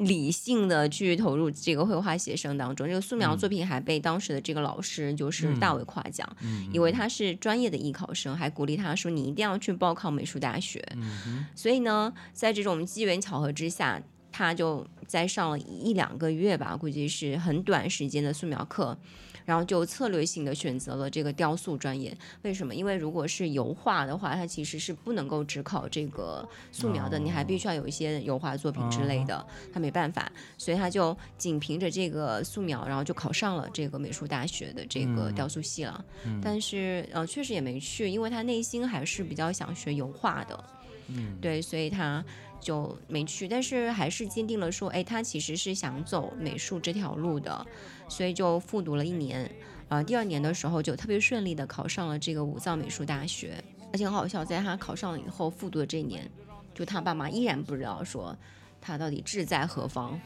理性的去投入这个绘画写生当中。这个素描嗯作品还被当时的这个老师就是大为夸奖，嗯因为他是专业的艺考生，还鼓励他说你一定要去报考美术大学。嗯所以呢，在这种机缘巧合之下，他就在上了一两个月吧，估计是很短时间的素描课，然后就策略性的选择了这个雕塑专业。为什么？因为如果是油画的话，它其实是不能够只考这个素描的，你还必须要有一些油画作品之类的，他没办法，所以他就仅凭着这个素描，然后就考上了这个美术大学的这个雕塑系了。但是呃，确实也没去，因为他内心还是比较想学油画的。嗯，对，所以他就没去，但是还是坚定了说，哎，他其实是想走美术这条路的，所以就复读了一年，啊、第二年的时候就特别顺利的考上了这个武藏美术大学，而且很好笑，在他考上了以后，复读的这一年，就他爸妈依然不知道说他到底志在何方。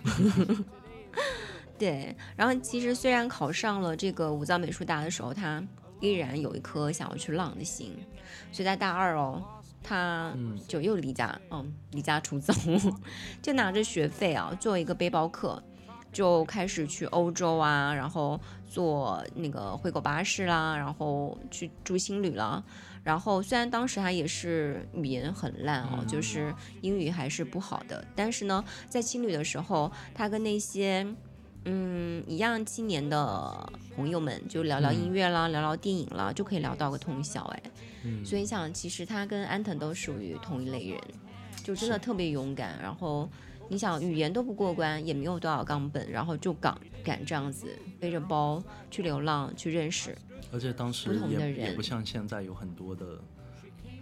对，然后其实虽然考上了这个武藏美术大的时候，他依然有一颗想要去浪的心，所以在大二哦，他嗯就又离家，嗯，离家出走，就拿着学费啊，做一个背包客，就开始去欧洲啊，然后坐那个灰狗巴士啦，然后去住青旅啦。然后虽然当时他也是语言很烂哦，就是英语还是不好的，但是呢，在青旅的时候，他跟那些嗯一样青年的朋友们就聊聊音乐啦，聊聊电影啦，就可以聊到个通宵哎。嗯所以你想，其实他跟安藤都属于同一类人，就真的特别勇敢。然后你想，语言都不过关，也没有多少冈本，然后就敢敢这样子背着包去流浪，去认识。而且当时不同的也不像现在有很多的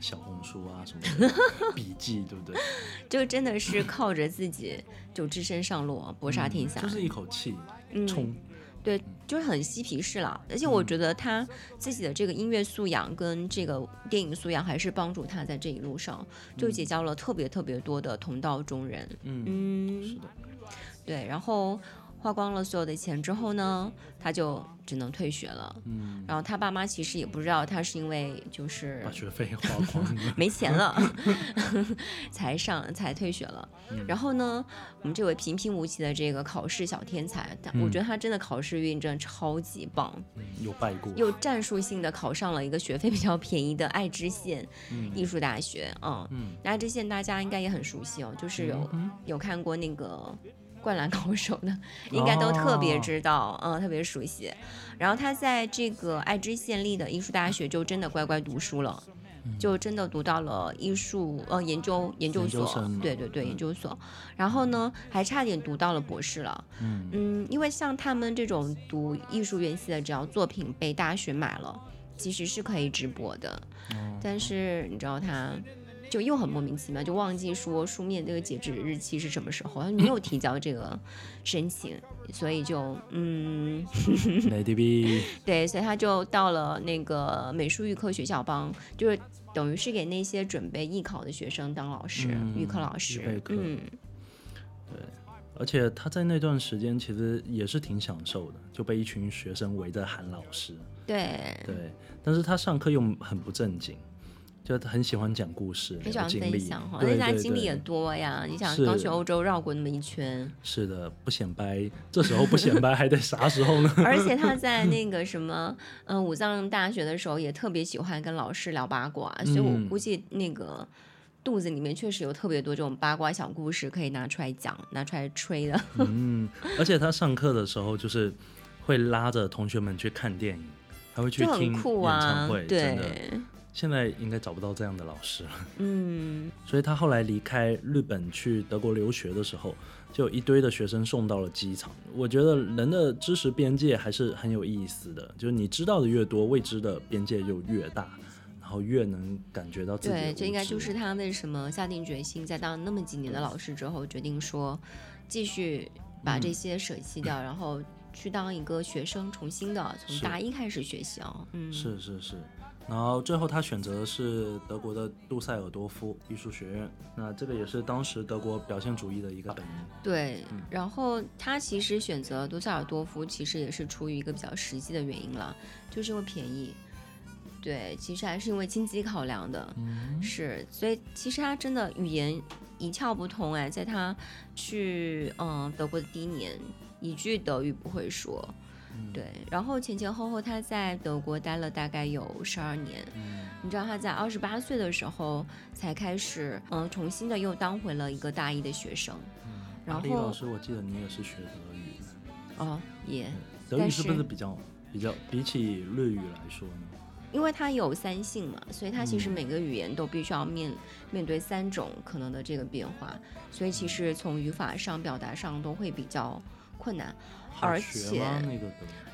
小红书啊什么的 笔记，对不对？就真的是靠着自己就只身上路，搏杀天下。嗯就是一口气嗯冲，对，就是很嬉皮士了。而且我觉得他自己的这个音乐素养跟这个电影素养，还是帮助他在这一路上就结交了特别特别多的同道中人。嗯，嗯，是的，对，然后花光了所有的钱之后呢，他就只能退学了。嗯，然后他爸妈其实也不知道他是因为就是把学费花光了，没钱了 才上才退学了。嗯然后呢，我们这位平平无奇的这个考试小天才，他我觉得他真的考试运真的超级棒，嗯有拜过，又战术性的考上了一个学费比较便宜的爱知县艺术大学。嗯，嗯那爱知县大家应该也很熟悉哦，就是有、有看过那个。灌篮高手的应该都特别知道，嗯，特别熟悉。然后他在这个爱知县立的艺术大学就真的乖乖读书了，就真的读到了艺术呃研究研究所，对对对，研究所。然后呢，还差点读到了博士了。嗯嗯，因为像他们这种读艺术院系的，只要作品被大学买了，其实是可以直播的。哦但是你知道他就又很莫名其妙，就忘记说书面这个截止日期是什么时候，他没有提交这个申请，所以就嗯。对，所以他就到了那个美术预科学校帮，就是等于是给那些准备艺考的学生当老师，嗯预科老师，嗯，对，而且他在那段时间其实也是挺享受的，就被一群学生围着喊老师。对，对，但是他上课又很不正经，就很喜欢讲故事，很喜欢分享哈，，对而且他对对经历也多呀，你想刚去欧洲绕过那么一圈。是的，不显摆，这时候不显摆还得啥时候呢？而且他在那个什么，嗯、武藏大学的时候也特别喜欢跟老师聊八卦，所以我嗯估计那个肚子里面确实有特别多这种八卦小故事可以拿出来讲、拿出来吹的。嗯，而且他上课的时候就是会拉着同学们去看电影，还会去听酷演唱啊会，，真的，对，现在应该找不到这样的老师了。嗯，所以他后来离开日本去德国留学的时候，就有一堆的学生送到了机场。我觉得人的知识边界还是很有意思的，就是你知道的越多，未知的边界就越大，然后越能感觉到自己对，这应该就是他为什么下定决心，在当那么几年的老师之后，决定说继续把嗯这些舍弃掉，然后去当一个学生，重新的从大一开始学习啊。嗯，是是是。然后最后他选择的是德国的杜塞尔多夫艺术学院，那这个也是当时德国表现主义的一个本营。对，嗯。然后他其实选择杜塞尔多夫，其实也是出于一个比较实际的原因了，就是因为便宜。对，其实还是因为经济考量的，嗯。是，所以其实他真的语言一窍不通哎，在他去嗯德国的第一年，一句德语不会说，嗯对，然后前前后后他在德国待了大概有十二年，嗯你知道他在二十八岁的时候才开始嗯重新的又当回了一个大一的学生，然后李老师，我记得你也是学德语的。哦也。德语是不是是比较比较比起日语来说呢？因为它有三性嘛，所以它其实嗯每个语言都必须要面、面对三种可能的这个变化，所以其实从语法上、表达上都会比较困难。而且？那个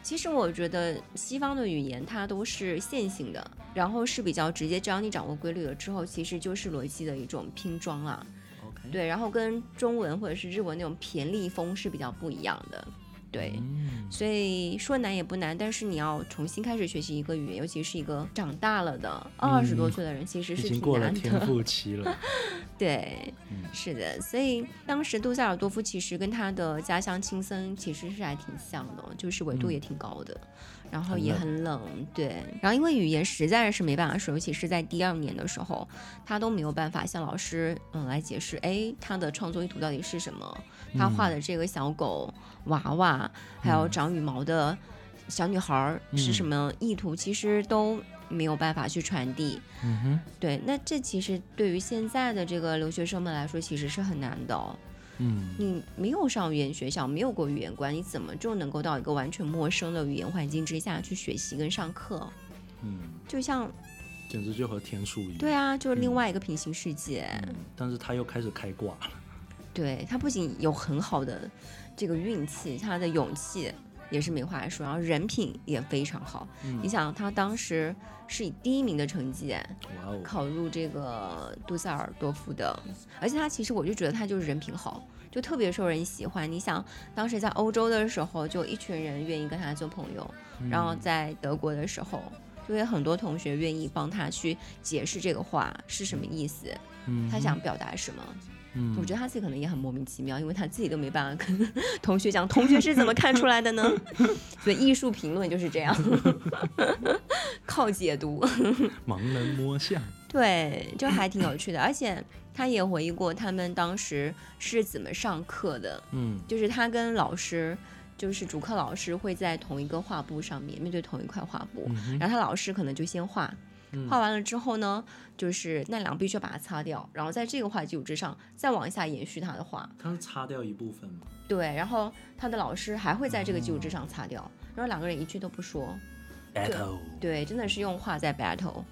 其实我觉得西方的语言它都是线性的，然后是比较直接，只要你掌握规律了之后，其实就是逻辑的一种拼装啦。，OK，对，然后跟中文或者是日文那种骈俪风是比较不一样的。对，嗯，所以说难也不难，但是你要重新开始学习一个语言，尤其是一个长大了的二十多岁的人，其实是挺经过了。天赋期了。对，嗯。是的，所以当时杜塞尔多夫其实跟他的家乡青森其实是还挺像的，就是纬度也挺高的，然后也嗯很冷对。然后因为语言实在是没办法说，尤其是在第二年的时候，他都没有办法向老师嗯来解释，哎，他的创作意图到底是什么？他嗯画的这个小狗、娃娃，还有长羽毛的小女孩儿是什嗯么意图，其实都没有办法去传递。嗯哼，对，那这其实对于现在的这个留学生们来说，其实是很难的、哦。嗯，你没有上语言学校，没有过语言关，你怎么就能够到一个完全陌生的语言环境之下去学习跟上课？嗯，就像简直就和天书一样。对啊，就是另嗯外一个平行世界。嗯，但是他又开始开挂了。对他不仅有很好的这个运气，他的勇气也是没话说，然后人品也非常好。嗯你想，他当时是以第一名的成绩考入这个杜塞尔多夫的，而且他其实我就觉得他就是人品好，就特别受人喜欢。你想，当时在欧洲的时候，就一群人愿意跟他做朋友，然后在德国的时候，就有很多同学愿意帮他去解释这个话是什么意思，嗯他想表达什么。嗯我觉得他自己可能也很莫名其妙，因为他自己都没办法跟 同学讲，同学是怎么看出来的呢？所以艺术评论就是这样，靠解读。盲人摸象。对，就还挺有趣的，而且他也回忆过他们当时是怎么上课的，嗯就是他跟老师，就是主课老师会在同一个画布上面，面对同一块画布，嗯然后他老师可能就先画。嗯画完了之后呢，就是奈良必须要把它擦掉，然后在这个画基础之上再往下延续他的画。他是擦掉一部分嘛？对，然后他的老师还会在这个基础之上擦掉，然后两个人一句都不说。battle 对，真的是用画在 battle。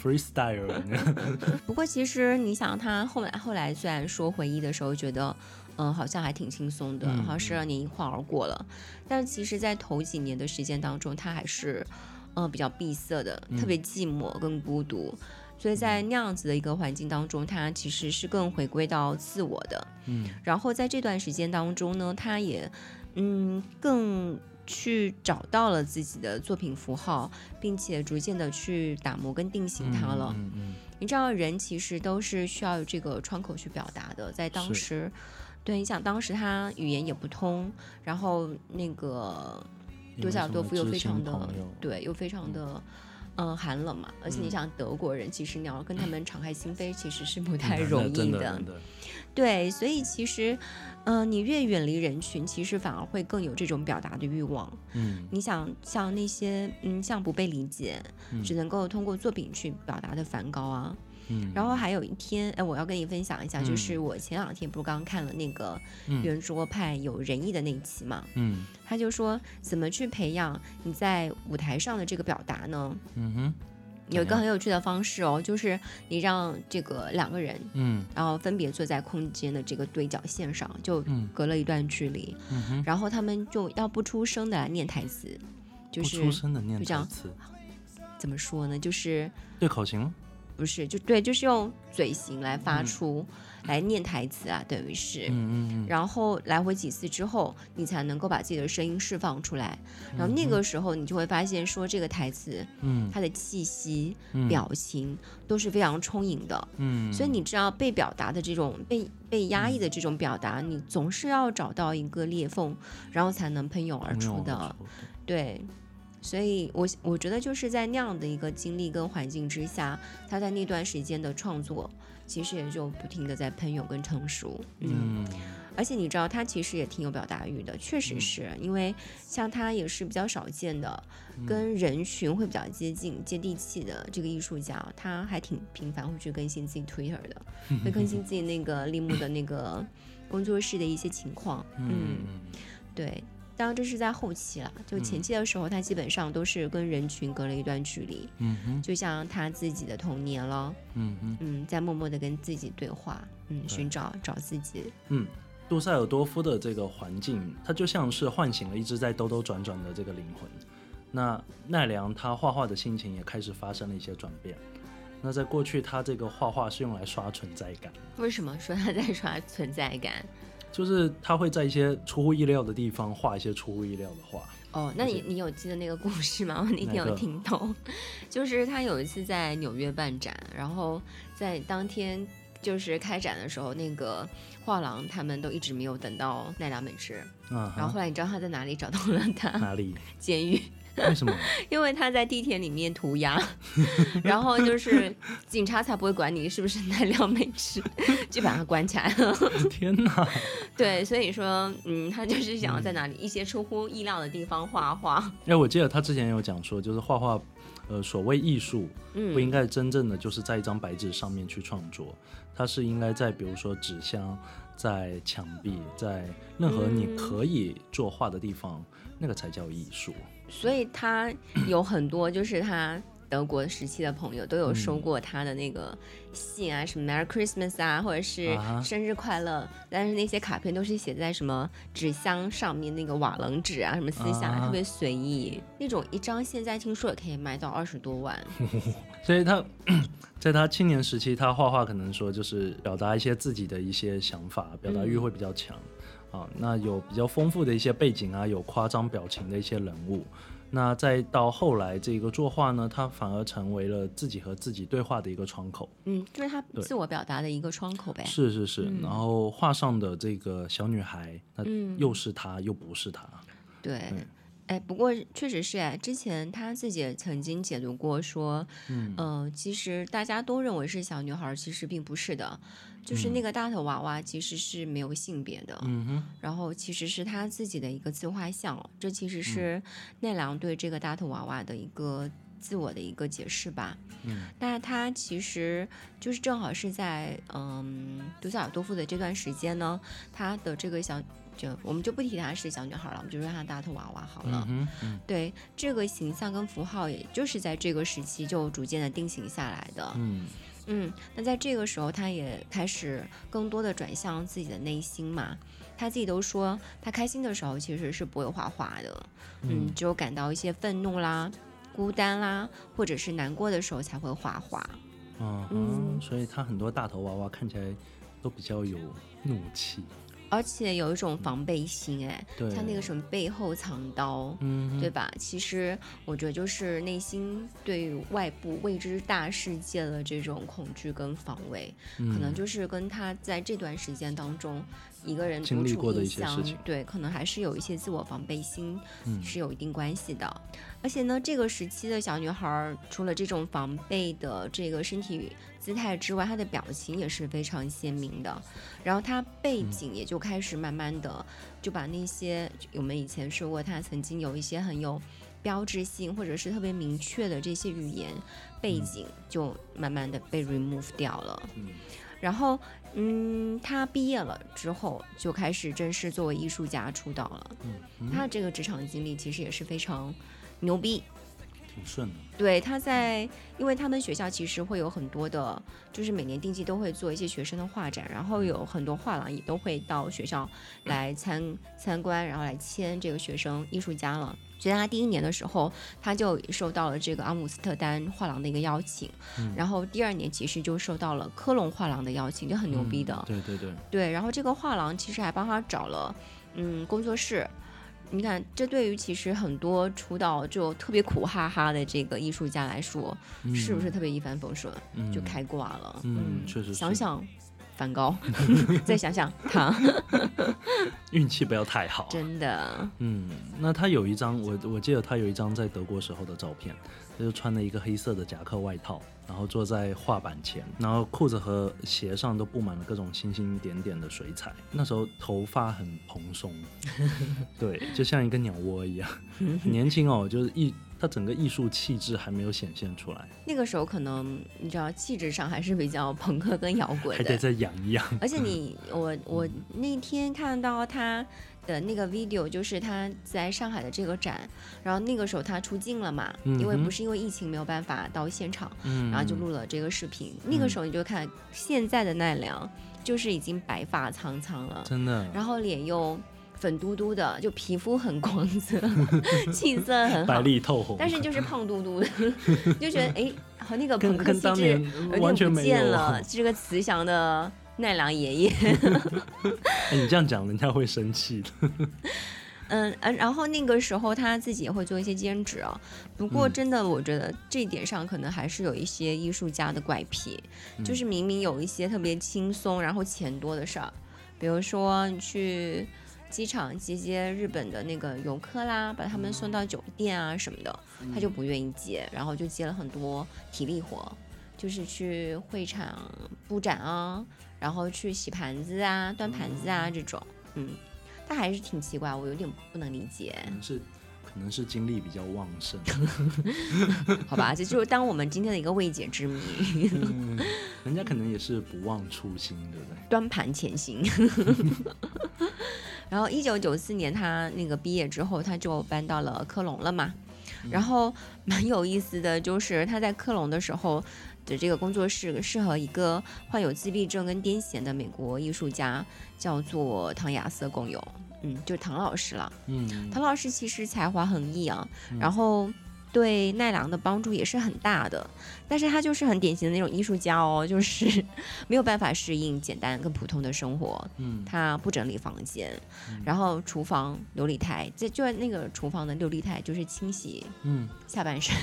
freestyle，不过其实你想，他后来后来虽然说回忆的时候觉得，嗯、好像还挺轻松的，嗯好像十二年一晃而过了，但其实，在头几年的时间当中，他还是，嗯、比较闭塞的，特别寂寞跟孤独。所以在那样子的一个环境当中，他其实是更回归到自我的。嗯，然后在这段时间当中呢，他也嗯更去找到了自己的作品符号，并且逐渐的去打磨跟定型它了。嗯嗯你知道，人其实都是需要有这个窗口去表达的。在当时，对，你想当时他语言也不通，然后那个嗯多晓多夫又非常的对，又非常的。嗯，寒冷嘛，而且你嗯想德国人，其实你要跟他们敞开心扉，其实是不太嗯容易的对，所以其实，嗯、你越远离人群，其实反而会更有这种表达的欲望。嗯你想像那些，嗯，像不被理解，嗯只能够通过作品去表达的梵高啊，嗯，然后还有一天，哎，我要跟你分享一下，就嗯是我前两天不是刚看了那个嗯。圆桌派有仁义的那一期嘛，嗯。他就说怎么去培养你在舞台上的这个表达呢？嗯哼。有一个很有趣的方式哦，就是你让这个两个人，嗯。然后分别坐在空间的这个对角线上，就嗯。隔了一段距离，嗯哼，然后他们就要不出声的来念台词，就是不是出声的念台词，怎么说呢？就是对口型吗？不是就对，就是用嘴型来发嗯出、来念台词啊，等于是。嗯嗯嗯，然后来回几次之后，你才能够把自己的声音释放出来。然后那个时候，你就会发现说，这个台词嗯它的气息、嗯表情都是非常充盈的。嗯，所以你知道，被表达的这种被被压抑的这种表达，你总是要找到一个裂缝，然后才能喷涌而出的。对，所以我我觉得就是在那样的一个经历跟环境之下，他在那段时间的创作，其实也就不停的在喷涌跟成熟。嗯，嗯而且你知道，他其实也挺有表达欲的，确实是、因为像他也是比较少见的，跟人群会比较接近、接地气的这个艺术家，他还挺频繁会去更新自己 Twitter 的，会更新自己那个立木的那个工作室的一些情况。嗯嗯对，当然这是在后期了，就前期的时候，他基本上都是跟人群隔了一段距离，嗯哼就像他自己的童年了，嗯哼嗯，在默默的跟自己对话，嗯，寻找找自己，嗯。杜塞尔多夫的这个环境，它就像是唤醒了一直在兜兜转转的这个灵魂。那奈良他画画的心情也开始发生了一些转变。那在过去，他这个画画是用来刷存在感，为什么说他在刷存在感？就是他会在一些出乎意料的地方画一些出乎意料的画。哦，那你你有记得那个故事吗？我那天有听懂，就是他有一次在纽约办展，然后在当天就是开展的时候，那个画廊他们都一直没有等到奈良美智，嗯然后，后来你知道他在哪里找到了他？哪里？监狱。为什么？因为他在地铁里面涂鸦，然后就是警察才不会管你是不是奈良美智，就把他关起来了。天哪！对，所以说，嗯，他就是想要在哪里一些出乎意料的地方画画。哎，我记得他之前有讲说，就是画画，呃，所谓艺术嗯，不应该真正的就是在一张白纸上面去创作，它是应该在比如说纸箱、在墙壁、在任何你嗯可以作画的地方，那个才叫艺术。所以他有很多就是他德国时期的朋友都有收过他的那个信啊，什么 Merry Christmas 啊，或者是生日快乐，但是那些卡片都是写在什么纸箱上面那个瓦楞纸啊，什么撕下来、啊特别随意，那种一张现在听说也可以卖到二十多万。所以他在他青年时期，他画画可能说就是表达一些自己的一些想法，表达欲会比较强。啊，那有比较丰富的一些背景啊，有夸张表情的一些人物。那再到后来，这个作画呢，它反而成为了自己和自己对话的一个窗口。嗯，就是他自我表达的一个窗口呗。是是是，嗯然后画上的这个小女孩，那嗯又是她又不是她。对对，哎，不过确实是哎，之前他自己也曾经解读过说，嗯呃，其实大家都认为是小女孩，其实并不是的，就是那个大头娃娃其实是没有性别的，嗯哼，然后其实是他自己的一个自画像，这其嗯实是奈良对这个大头娃娃的一个自我的一个解释吧。嗯，那他其实就是正好是在嗯独角多夫的这段时间呢，他的这个小就我们就不提她是小女孩了，我们就说她大头娃娃好了。嗯，嗯对这个形象跟符号，也就是在这个时期就逐渐的定型下来的。嗯嗯，那在这个时候，他也开始更多的转向自己的内心嘛。他自己都说，他开心的时候其实是不会画画的，嗯，只有感到一些愤怒啦、孤单啦，或者是难过的时候才会画画。嗯嗯，所以他很多大头娃娃看起来都比较有怒气。而且有一种防备心，哎，对像那个什么背后藏刀，嗯，对吧？其实我觉得就是内心对于外部未知大世界的这种恐惧跟防卫，可能嗯就是跟他在这段时间当中一个人独处经历过的一些事情，对，可能还是有一些自我防备心嗯是有一定关系的。而且呢，这个时期的小女孩儿，除了这种防备的这个身体姿态之外，她的表情也是非常鲜明的。然后她背嗯景也就开始慢慢的就把那些我们以前说过，她曾经有一些很有标志性或者是特别明确的这些语言背景，就慢慢的被 remove 掉了。嗯然后，嗯，他毕业了之后，就开始正式作为艺术家出道了。嗯他这个职场经历其实也是非常牛逼。挺顺的。对，他在，因为他们学校其实会有很多的，就是每年定期都会做一些学生的画展，然后有很多画廊也都会到学校来参参观，然后来签这个学生艺术家了。所以他第一年的时候，他就受到了这个阿姆斯特丹画廊的一个邀请，然后第二年其实就受到了科隆画廊的邀请，就很牛逼的。嗯对对对，对，然后这个画廊其实还帮他找了嗯工作室。你看，这对于其实很多出道就特别苦哈哈的这个艺术家来说，是不是特别一帆风顺，嗯就开挂了？嗯确实是想想梵高，再想想他，运气不要太好。真的，嗯，那他有一张，我我记得他有一张在德国时候的照片，他就穿了一个黑色的夹克外套，然后坐在画板前，然后裤子和鞋上都布满了各种星星点点的水彩。那时候头发很蓬松，对，就像一个鸟窝一样，很年轻哦，就是艺，他整个艺术气质还没有显现出来，那个时候可能你知道气质上还是比较朋克跟摇滚的，还得再养一养。而且 你我我那天看到他的那个 video，就是他在上海的这个展，然后那个时候他出镜了嘛，嗯因为不是因为疫情没有办法到现场，嗯，然后就录了这个视频。那个时候你就看现在的奈良，就是已经白发苍苍了，真的然后脸又粉嘟嘟的，就皮肤很光泽，气色很好白。里透红，但是就是胖嘟嘟的，就觉得哎，和那个朋克气质有点不见了，这个慈祥的奈良爷爷。哎，你这样讲，人家会生气的。嗯，呃，然后那个时候他自己也会做一些兼职啊。不过嗯真的，我觉得这一点上可能还是有一些艺术家的怪癖，就是明明有一些特别轻松，然后钱多的事儿，比如说你去机场接接日本的那个游客啦，把他们送到酒店啊什么的，他就不愿意接，然后就接了很多体力活，就是去会场布展啊，然后去洗盘子啊、端盘子啊这种，嗯。他还是挺奇怪，我有点不能理解，可能是可能是精力比较旺盛，好吧？这就是当我们今天的一个未解之谜，嗯，人家可能也是不忘初心，对不对？端盘前行。然后一九九四年他那个毕业之后，他就搬到了科隆了嘛。然后蛮有意思的就是他在科隆的时候的这个工作室是和一个患有自闭症跟癫痫的美国艺术家叫做唐亚瑟共有，嗯，就是唐老师了。嗯，唐老师其实才华横溢啊，然后对奈良的帮助也是很大的，但是他就是很典型的那种艺术家哦，就是没有办法适应简单跟普通的生活，嗯。他不整理房间，然后厨房琉璃台，这就那个厨房的琉璃台就是清洗嗯，下半身，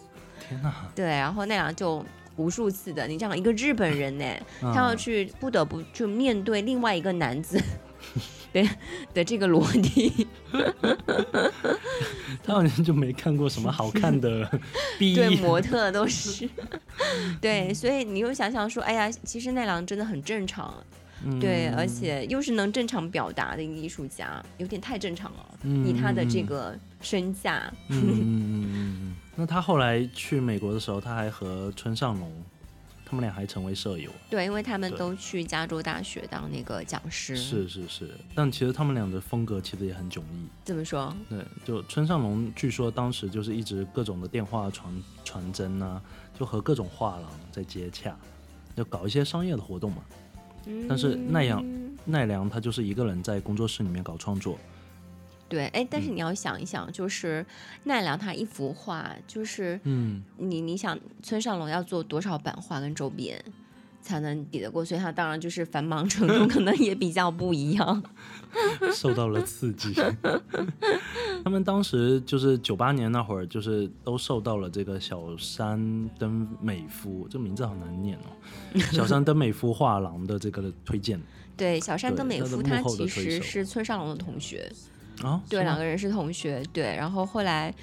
天呐，对，然后奈良就。无数次的，你这样一个日本人呢，他要嗯去不得不去面对另外一个男子 的的这个裸体，他好像就没看过什么好看的 对，模特都是，对，所以你又想想说，哎呀，其实奈良真的很正常，对，而且又是能正常表达的一个艺术家，有点太正常了，嗯以他的这个身价。那他后来去美国的时候，他还和村上隆，他们俩还成为舍友。对，因为他们都去加州大学当那个讲师，是是是，但其实他们俩的风格其实也很迥异。怎么说，对，就村上隆，据说当时就是一直各种的电话传传真啊，就和各种画廊在接洽，就搞一些商业的活动嘛。但是奈良嗯奈良他就是一个人在工作室里面搞创作，对，哎，但是你要想一想，就是奈良他一幅画，就是嗯，你你想村上隆要做多少版画跟周边才能抵得过？所以他当然就是繁忙程度 可能也比较不一样。受到了刺激。他们当时就是九八年那会儿，就是都受到了这个小山登美夫，这名字好难念哦，小山登美夫画廊的这个推荐对，小山登美夫他其实是村上隆的同学，啊，对，两个人是同学，对，然后后来。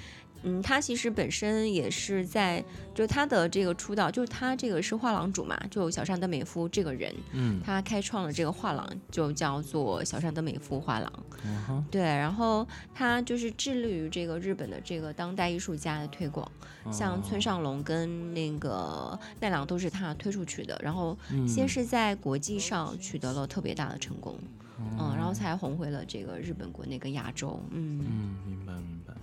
嗯，他其实本身也是在，就他的这个出道，就是他这个是画廊主嘛，就小山德美夫这个人，嗯他开创了这个画廊，就叫做小山德美夫画廊。嗯哼，对，然后他就是致力于这个日本的这个当代艺术家的推广，哦像村上隆跟那个奈良都是他推出去的。然后嗯先是在国际上取得了特别大的成功，嗯，然后才红回了这个日本国内跟亚洲。嗯嗯，明白明白。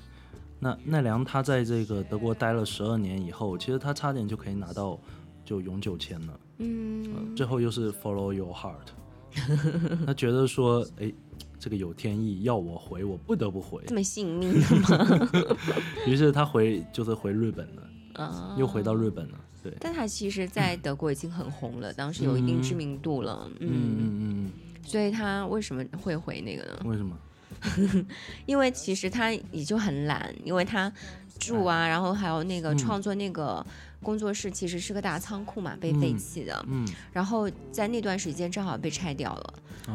那奈良他在这个德国待了十二年以后，其实他差点就可以拿到就永久签了，嗯，最后又是 follow your heart，他觉得说，哎，这个有天意，要我回，我不得不回这，么信命的吗？于是他回就是回日本了，啊，又回到日本了，对，但他其实，在德国已经很红了，当时有一定知名度了。嗯嗯，嗯嗯所以他为什么会回那个呢？嗯，为什么？因为其实他也就很懒，因为他住啊，然后还有那个嗯创作那个工作室，其实是个大仓库嘛，被废弃的。嗯，然后在那段时间正好被拆掉了，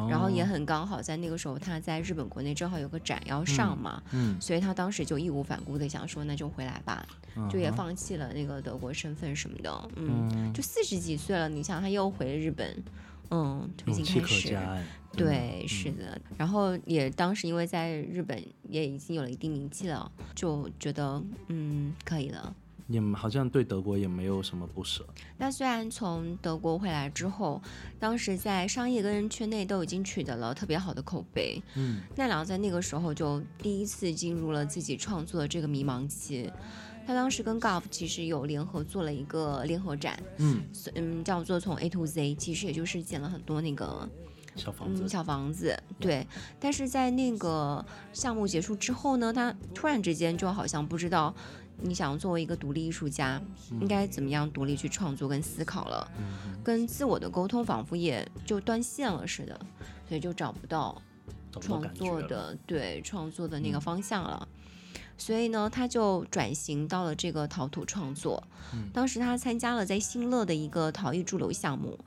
然后也哦很刚好在那个时候他在日本国内正好有个展要上嘛，嗯，所以他当时就义无反顾的想说那就回来吧，嗯就也放弃了那个德国身份什么的，嗯，嗯，就四十几岁了，你想他又回日本，嗯，推勇气可行开始。对，是的，然后也当时因为在日本也已经有了一定名气了，就觉得嗯可以了。也好像对德国也没有什么不舍，那虽然从德国回来之后，当时在商业跟圈内都已经取得了特别好的口碑，嗯奈良在那个时候就第一次进入了自己创作的这个迷茫期。他当时跟 Golf 其实有联合做了一个联合展，嗯，嗯，叫做从 A to Z，其实也就是建了很多那个小房子嗯，，小房子，对。但是在那个项目结束之后呢，他突然之间就好像不知道，你想作为一个独立艺术家，应该怎么样独立去创作跟思考了，跟自我的沟通仿佛也就断线了似的，所以就找不到创作的对创作的那个嗯方向了。所以呢，他就转型到了这个陶土创作。嗯当时他参加了在新乐的一个陶艺驻留项目，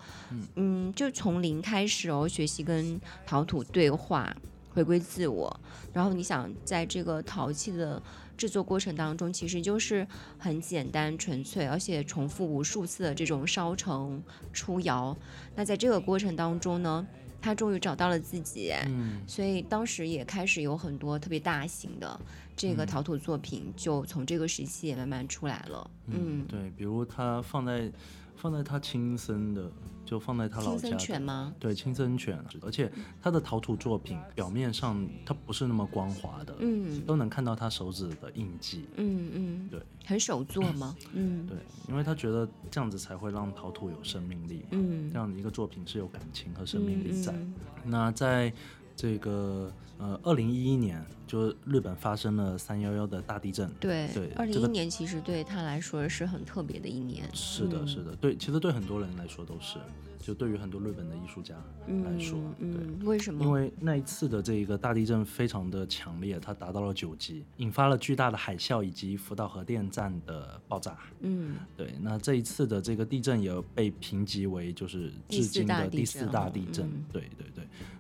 嗯就从零开始哦，学习跟陶土对话，回归自我。然后你想，在这个陶器的制作过程当中，其实就是很简单纯粹，而且重复无数次的这种烧成出窑。那在这个过程当中呢，他终于找到了自己，嗯所以当时也开始有很多特别大型的这个陶土作品，就从这个时期也慢慢出来了。嗯，对，比如他放在放在他亲生的，就放在他老家的犬吗？对，亲生犬，而且他的陶土作品表面上它不是那么光滑的，嗯都能看到他手指的印记。嗯嗯，对很手作吗？嗯对，因为他觉得这样子才会让陶土有生命力，嗯这样的一个作品是有感情和生命嗯力在。嗯那在这个呃二零一一年，就是日本发生了三幺幺的大地震。对对，二零这个一年其实对他来说是很特别的一年。是的，嗯是的，对，其实对很多人来说都是，就对于很多日本的艺术家来说，对。为什么？因为那一次的这个大地震非常的强烈，它达到了九级，引发了巨大的海啸以及福岛核电站的爆炸。嗯对，那这一次的这个地震也被评级为就是至今的第四大哦地震。对对，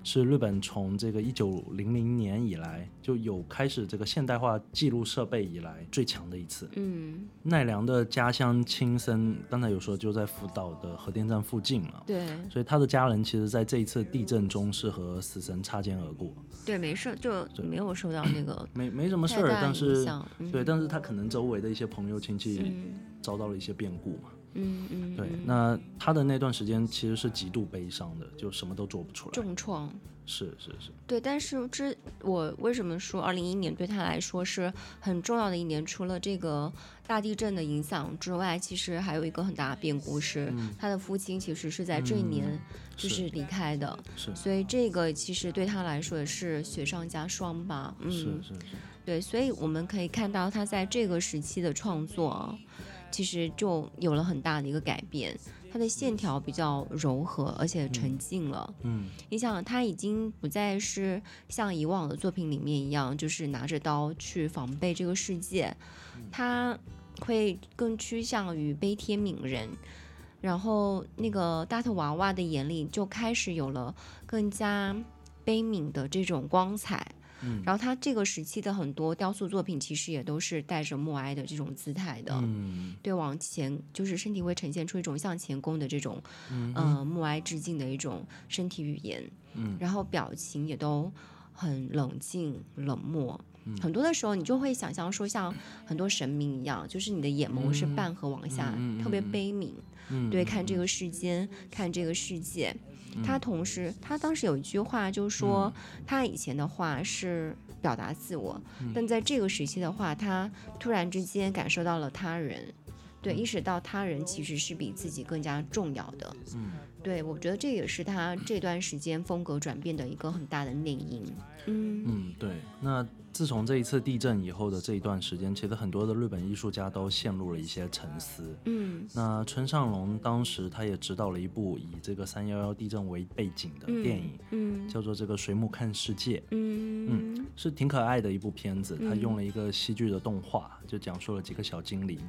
是日本从这个一九零零年以来就有开始这个现代化记录设备以来最强的一次。嗯，奈良的家乡青森，刚才有说就在福岛的核电站附近嘛，对。所以他的家人其实在这一次地震中是和死神擦肩而过，对，没事，就没有受到那个 没没什么事儿，但是。嗯。对，但是他可能周围的一些朋友亲戚嗯遭到了一些变故嘛，嗯嗯，对嗯，那他的那段时间其实是极度悲伤的，就什么都做不出来。重创。是是是，对，但是这我为什么说二零一一年对他来说是很重要的一年？除了这个大地震的影响之外，其实还有一个很大的变故是，他的父亲其实是在这一年嗯就是离开的，是所以这个其实对他来说也是雪上加霜吧。嗯，是是是，对，所以我们可以看到他在这个时期的创作啊，其实就有了很大的一个改变。它的线条比较柔和，而且沉静了。嗯你想，他已经不再是像以往的作品里面一样，就是拿着刀去防备这个世界，他会更趋向于悲天悯人。然后那个大头娃娃的眼里就开始有了更加悲悯的这种光彩。嗯。然后他这个时期的很多雕塑作品，其实也都是带着默哀的这种姿态的。嗯。对，往前就是身体会呈现出一种向前弓的这种，嗯呃，默哀致敬的一种身体语言，嗯。然后表情也都很冷静冷漠。嗯。很多的时候，你就会想象说，像很多神明一样，就是你的眼眸是半合往下，嗯嗯嗯特别嗯悲悯，嗯，对，看这个世间，看这个世界。他同时，他当时有一句话，就说、嗯。他以前的话是表达自我，嗯但在这个时期的话，他突然之间感受到了他人，对，意识到他人其实是比自己更加重要的。嗯对，我觉得这也是他这段时间风格转变的一个很大的内因。嗯嗯，对。那自从这一次地震以后的这一段时间，其实很多的日本艺术家都陷入了一些沉思。嗯那村上隆当时他也指导了一部以这个三幺幺地震为背景的电影，嗯叫做这个《水母看世界》。嗯是挺可爱的一部片子，它嗯用了一个戏剧的动画，就讲述了几个小精灵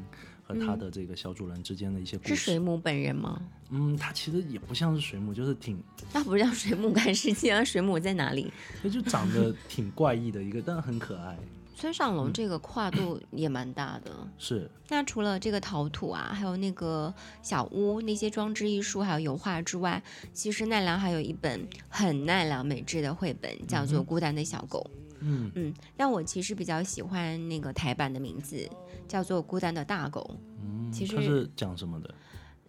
和他的这个小主人之间的一些故事。是水母本人吗？嗯，他其实也不像是水母，就是挺，那不是叫水母干事情啊？水母在哪里？它就长得挺怪异的一个，但很可爱。村上嗯隆这个跨度也蛮大的。是，那除了这个陶土啊，还有那个小屋那些装置艺术，还有油画之外，其实奈良还有一本很奈良美智的绘本，叫做《孤单的小狗》。嗯嗯，但我其实比较喜欢那个台版的名字，叫做《孤单的大狗》。嗯，其实它是讲什么的？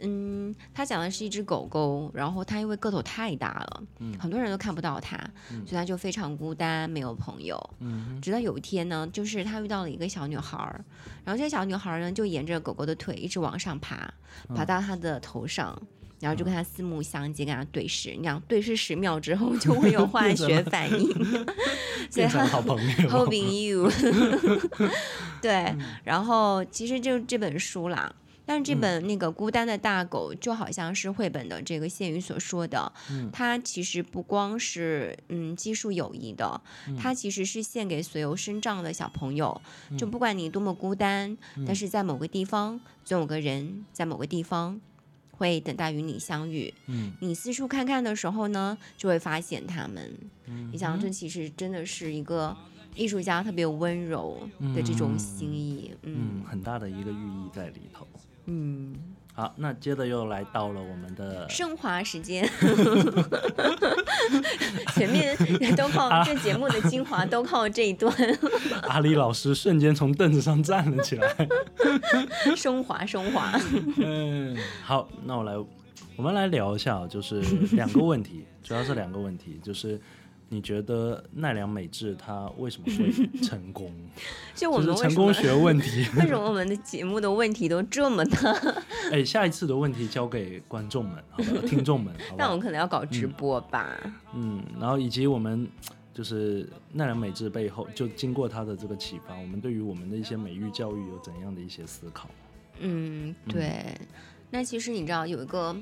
嗯，它讲的是一只狗狗，然后它因为个头太大了，嗯很多人都看不到它，嗯所以它就非常孤单，没有朋友。嗯直到有一天呢，就是他遇到了一个小女孩儿，然后这个小女孩儿呢就沿着狗狗的腿一直往上爬，嗯爬到它的头上。然后就跟他四目相接，跟他对视，那样对视十秒之后就会有 化学反应，所以变成它好朋友。hoping you，对，嗯然后其实就是这本书啦。但是这嗯本那个孤单的大狗就好像是绘本的这个谢宇所说的，嗯它其实不光是嗯技术友谊的，嗯它其实是献给所有生长的小朋友。嗯就不管你多么孤单，但是在某个地方总有个人在某个地方会等待与你相遇。嗯你四处看看的时候呢，就会发现他们。嗯你想，这其实真的是一个艺术家特别温柔的这种心意。嗯，嗯很大的一个寓意在里头。嗯，好，那接着又来到了我们的升华时间，前面都靠这节目的精华都靠这一段 阿里老师，瞬间从凳子上站了起来。升华升华。嗯，好，那我来，我们来聊一下哦，就是两个问题，主要是两个问题，就是你觉得奈良美智他为什么会成功？就我们为什么功学问题。为什么我们的节目的问题都这么大？哎，下一次的问题交给观众们，好吧，听众们，好不好？那我们可能要搞直播吧？嗯，然后以及我们就是奈良美智背后，就经过他的这个启发，我们对于我们的一些美育教育有怎样的一些思考？嗯，对。那其实你知道有一个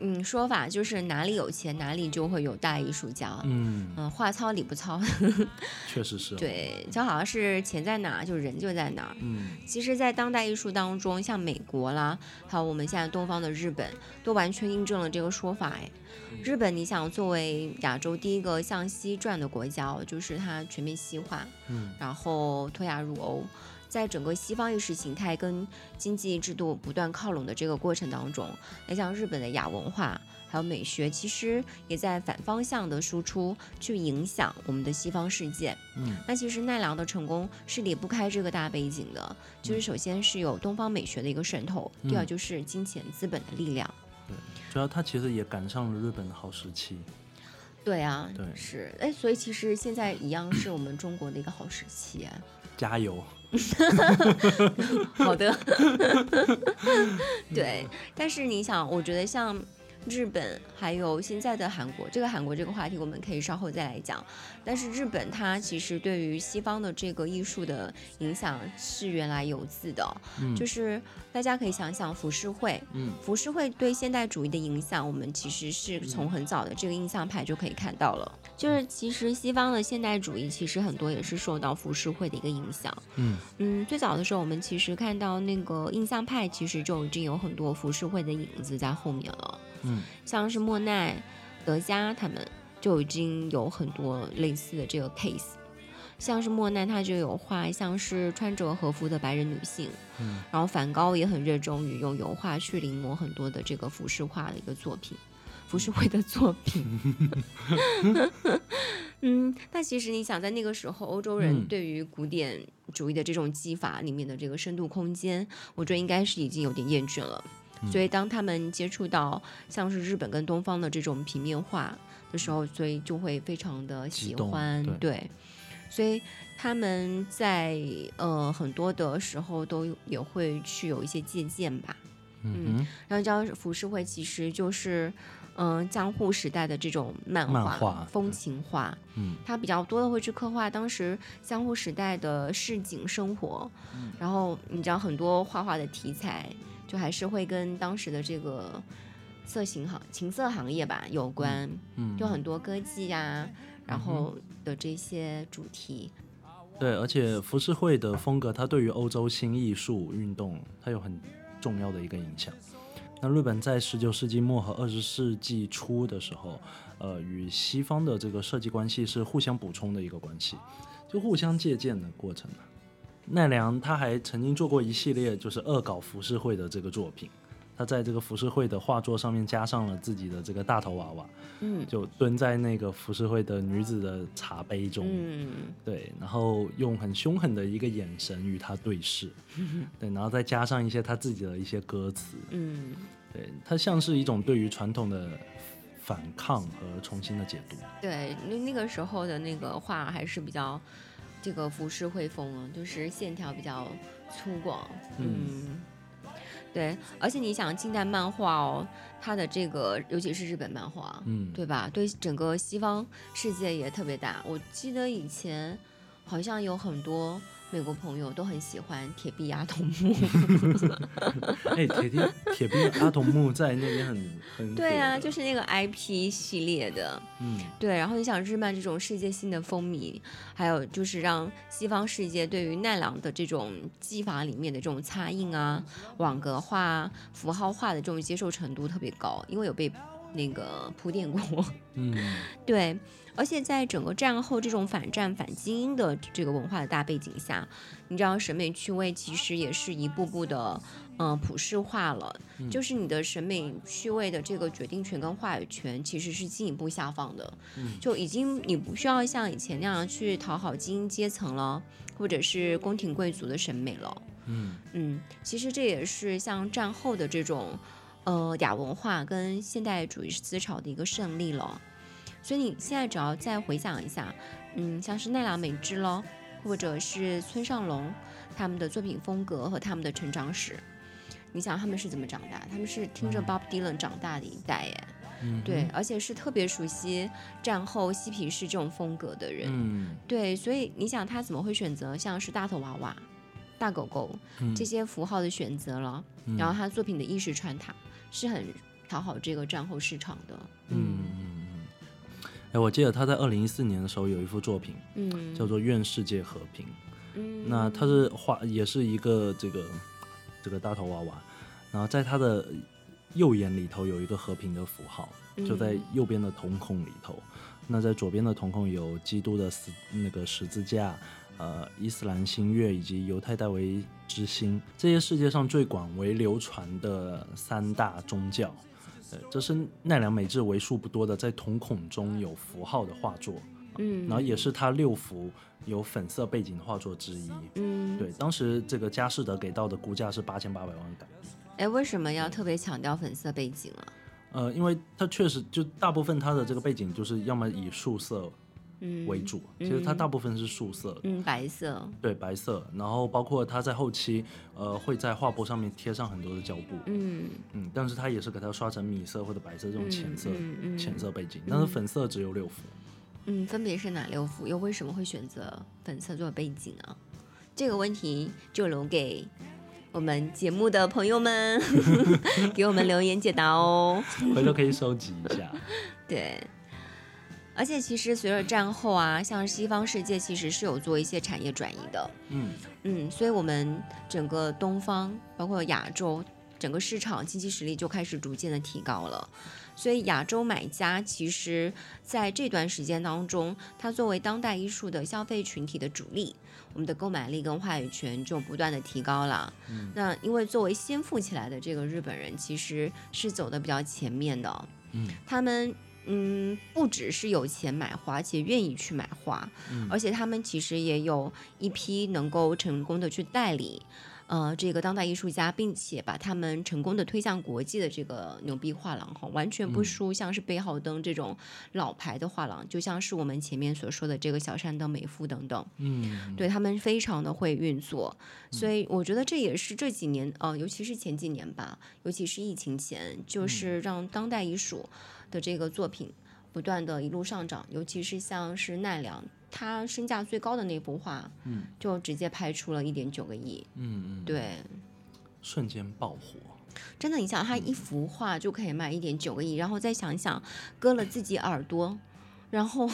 嗯说法，就是哪里有钱哪里就会有大艺术家。嗯，嗯，话糙理不糙，确实是、哦。，对，就好像是钱在哪儿，就人就在哪儿。嗯其实，在当代艺术当中，像美国啦，还有我们现在东方的日本，都完全印证了这个说法。哎，日本，你想作为亚洲第一个向西转的国家哦，就是它全面西化，嗯然后脱亚入欧，在整个西方意识形态跟经济制度不断靠拢的这个过程当中，那像日本的亚文化，还有美学，其实也在反方向的输出，去影响我们的西方世界。嗯，那其实奈良的成功是离不开这个大背景的，就是首先是有东方美学的一个渗透，第二嗯就是金钱资本的力量。对主要他其实也赶上了日本的好时期。对啊，对是，哎，所以其实现在一样是我们中国的一个好时期啊。加油！好的，对，但是你想，我觉得像日本还有现在的韩国，这个韩国这个话题我们可以稍后再来讲。但是日本它其实对于西方的这个艺术的影响是原来有自的，嗯就是大家可以想想浮世绘，嗯浮世绘对现代主义的影响，我们其实是嗯从很早的这个印象派就可以看到了。就是其实西方的现代主义其实很多也是受到浮世绘的一个影响。嗯嗯，最早的时候我们其实看到那个印象派，其实就已经有很多浮世绘的影子在后面了。嗯像是莫奈、德加他们就已经有很多类似的这个 case。像是莫奈，他就有画像是穿着和服的白人女性，嗯然后梵高也很热衷于用油画去临摹很多的这个浮世画的一个作品，浮世绘的作品。嗯，但其实你想，在那个时候，欧洲人嗯对于古典主义的这种技法里面的这个深度空间，我觉得应该是已经有点厌倦了。所以当他们接触到像是日本跟东方的这种平面画的时候，所以就会非常的喜欢，对。对。所以他们在呃很多的时候都也会去有一些借鉴吧。嗯哼。然后叫浮世绘其实就是嗯、呃江户时代的这种漫画、漫画风情画，嗯。它比较多的会去刻画当时江户时代的市井生活，嗯。然后你知道很多画画的题材就还是会跟当时的这个色情行情色行业吧有关，嗯，就很多歌妓呀、然后的这些主题，对，而且浮世绘的风格，它对于欧洲新艺术运动，它有很重要的一个影响。那日本在十九世纪末和二十世纪初的时候，呃，与西方的这个设计关系是互相补充的一个关系，就互相借鉴的过程。奈良他还曾经做过一系列就是恶搞浮世绘的这个作品，他在这个浮世绘的画作上面加上了自己的这个大头娃娃，嗯。就蹲在那个浮世绘的女子的茶杯中，嗯。对，然后用很凶狠的一个眼神与她对视，对，然后再加上一些他自己的一些歌词，嗯，对，它像是一种对于传统的反抗和重新的解读。对，那那个时候的那个画还是比较这个服饰会风啊，就是线条比较粗犷，嗯。对，而且你想近代漫画哦，它的这个尤其是日本漫画，嗯，对吧？对整个西方世界也特别大。我记得以前好像有很多美国朋友都很喜欢铁臂阿童木。哎，铁臂铁臂阿童木在那边很很对啊，就是那个 IP 系列的。嗯对，然后你想日漫这种世界性的风靡，还有就是让西方世界对于奈良的这种技法里面的这种擦印啊、网格化、啊、符号化的这种接受程度特别高，因为有被那个铺垫过。嗯对，而且在整个战后这种反战反精英的这个文化的大背景下，你知道审美趣味其实也是一步步的，嗯、普世化了。就是你的审美趣味的这个决定权跟话语权其实是进一步下放的，就已经你不需要像以前那样去讨好精英阶层了，或者是宫廷贵族的审美了。嗯嗯，其实这也是像战后的这种呃亚文化跟现代主义思潮的一个胜利了。所以你现在只要再回想一下，嗯，像是奈良美智咯，或者是村上隆他们的作品风格和他们的成长史，你想他们是怎么长大？他们是听着 Bob Dylan 长大的一代耶。嗯，对，而且是特别熟悉战后嬉皮士这种风格的人，嗯对，所以你想他怎么会选择像是大头娃娃、大狗狗嗯这些符号的选择了？嗯然后他作品的意识穿塔是很讨好这个战后市场的。嗯。哎，我记得他在二零一四年的时候有一幅作品嗯，叫做《愿世界和平》。嗯，那他是画，也是一个这个这个大头娃娃，然后在他的右眼里头有一个和平的符号，就在嗯右边的瞳孔里头。那在左边的瞳孔有基督的十那个十字架，呃，伊斯兰新月以及犹太戴维之星，这些世界上最广为流传的三大宗教。呃，这是奈良美智为数不多的在瞳孔中有符号的画作，嗯，然后也是他六幅有粉色背景的画作之一。嗯，对，当时这个佳士得给到的估价是八千八百万港币。哎，为什么要特别强调粉色背景啊？呃，因为它确实就大部分它的这个背景就是要么以素色嗯，为主，其实它大部分是素色的，嗯，白色，对白色，然后包括它在后期呃会在画布上面贴上很多的胶布，嗯嗯，但是它也是给它刷成米色或者白色这种浅色、浅色背景，但是粉色只有六幅。嗯，分别是哪六幅？又为什么会选择粉色做背景啊？这个问题就留给我们节目的朋友们 给我们留言解答哦。回头可以收集一下。对，而且其实随着战后啊，像西方世界其实是有做一些产业转移的，嗯嗯，所以我们整个东方，包括亚洲，整个市场经济实力就开始逐渐的提高了。所以亚洲买家其实在这段时间当中，它作为当代艺术的消费群体的主力，我们的购买力跟话语权就不断的提高了。嗯那因为作为先富起来的这个日本人，其实是走的比较前面的，嗯他们。嗯，不只是有钱买花，而且愿意去买花，嗯。而且他们其实也有一批能够成功的去代理，呃，这个当代艺术家，并且把他们成功的推向国际的这个牛逼画廊哈，完全不嗯输像是贝浩登这种老牌的画廊，就像是我们前面所说的这个小山登美夫等等，嗯，对他们非常的会运作，所以我觉得这也是这几年呃，尤其是前几年吧，尤其是疫情前，就是让当代艺术的这个作品不断的一路上涨，尤其是像是奈良，他身价最高的那幅画，嗯，就直接拍出了一点九个亿，嗯嗯，对，瞬间爆火。真的，你想他一幅画就可以卖一点九个亿，然后再想想割了自己耳朵，然后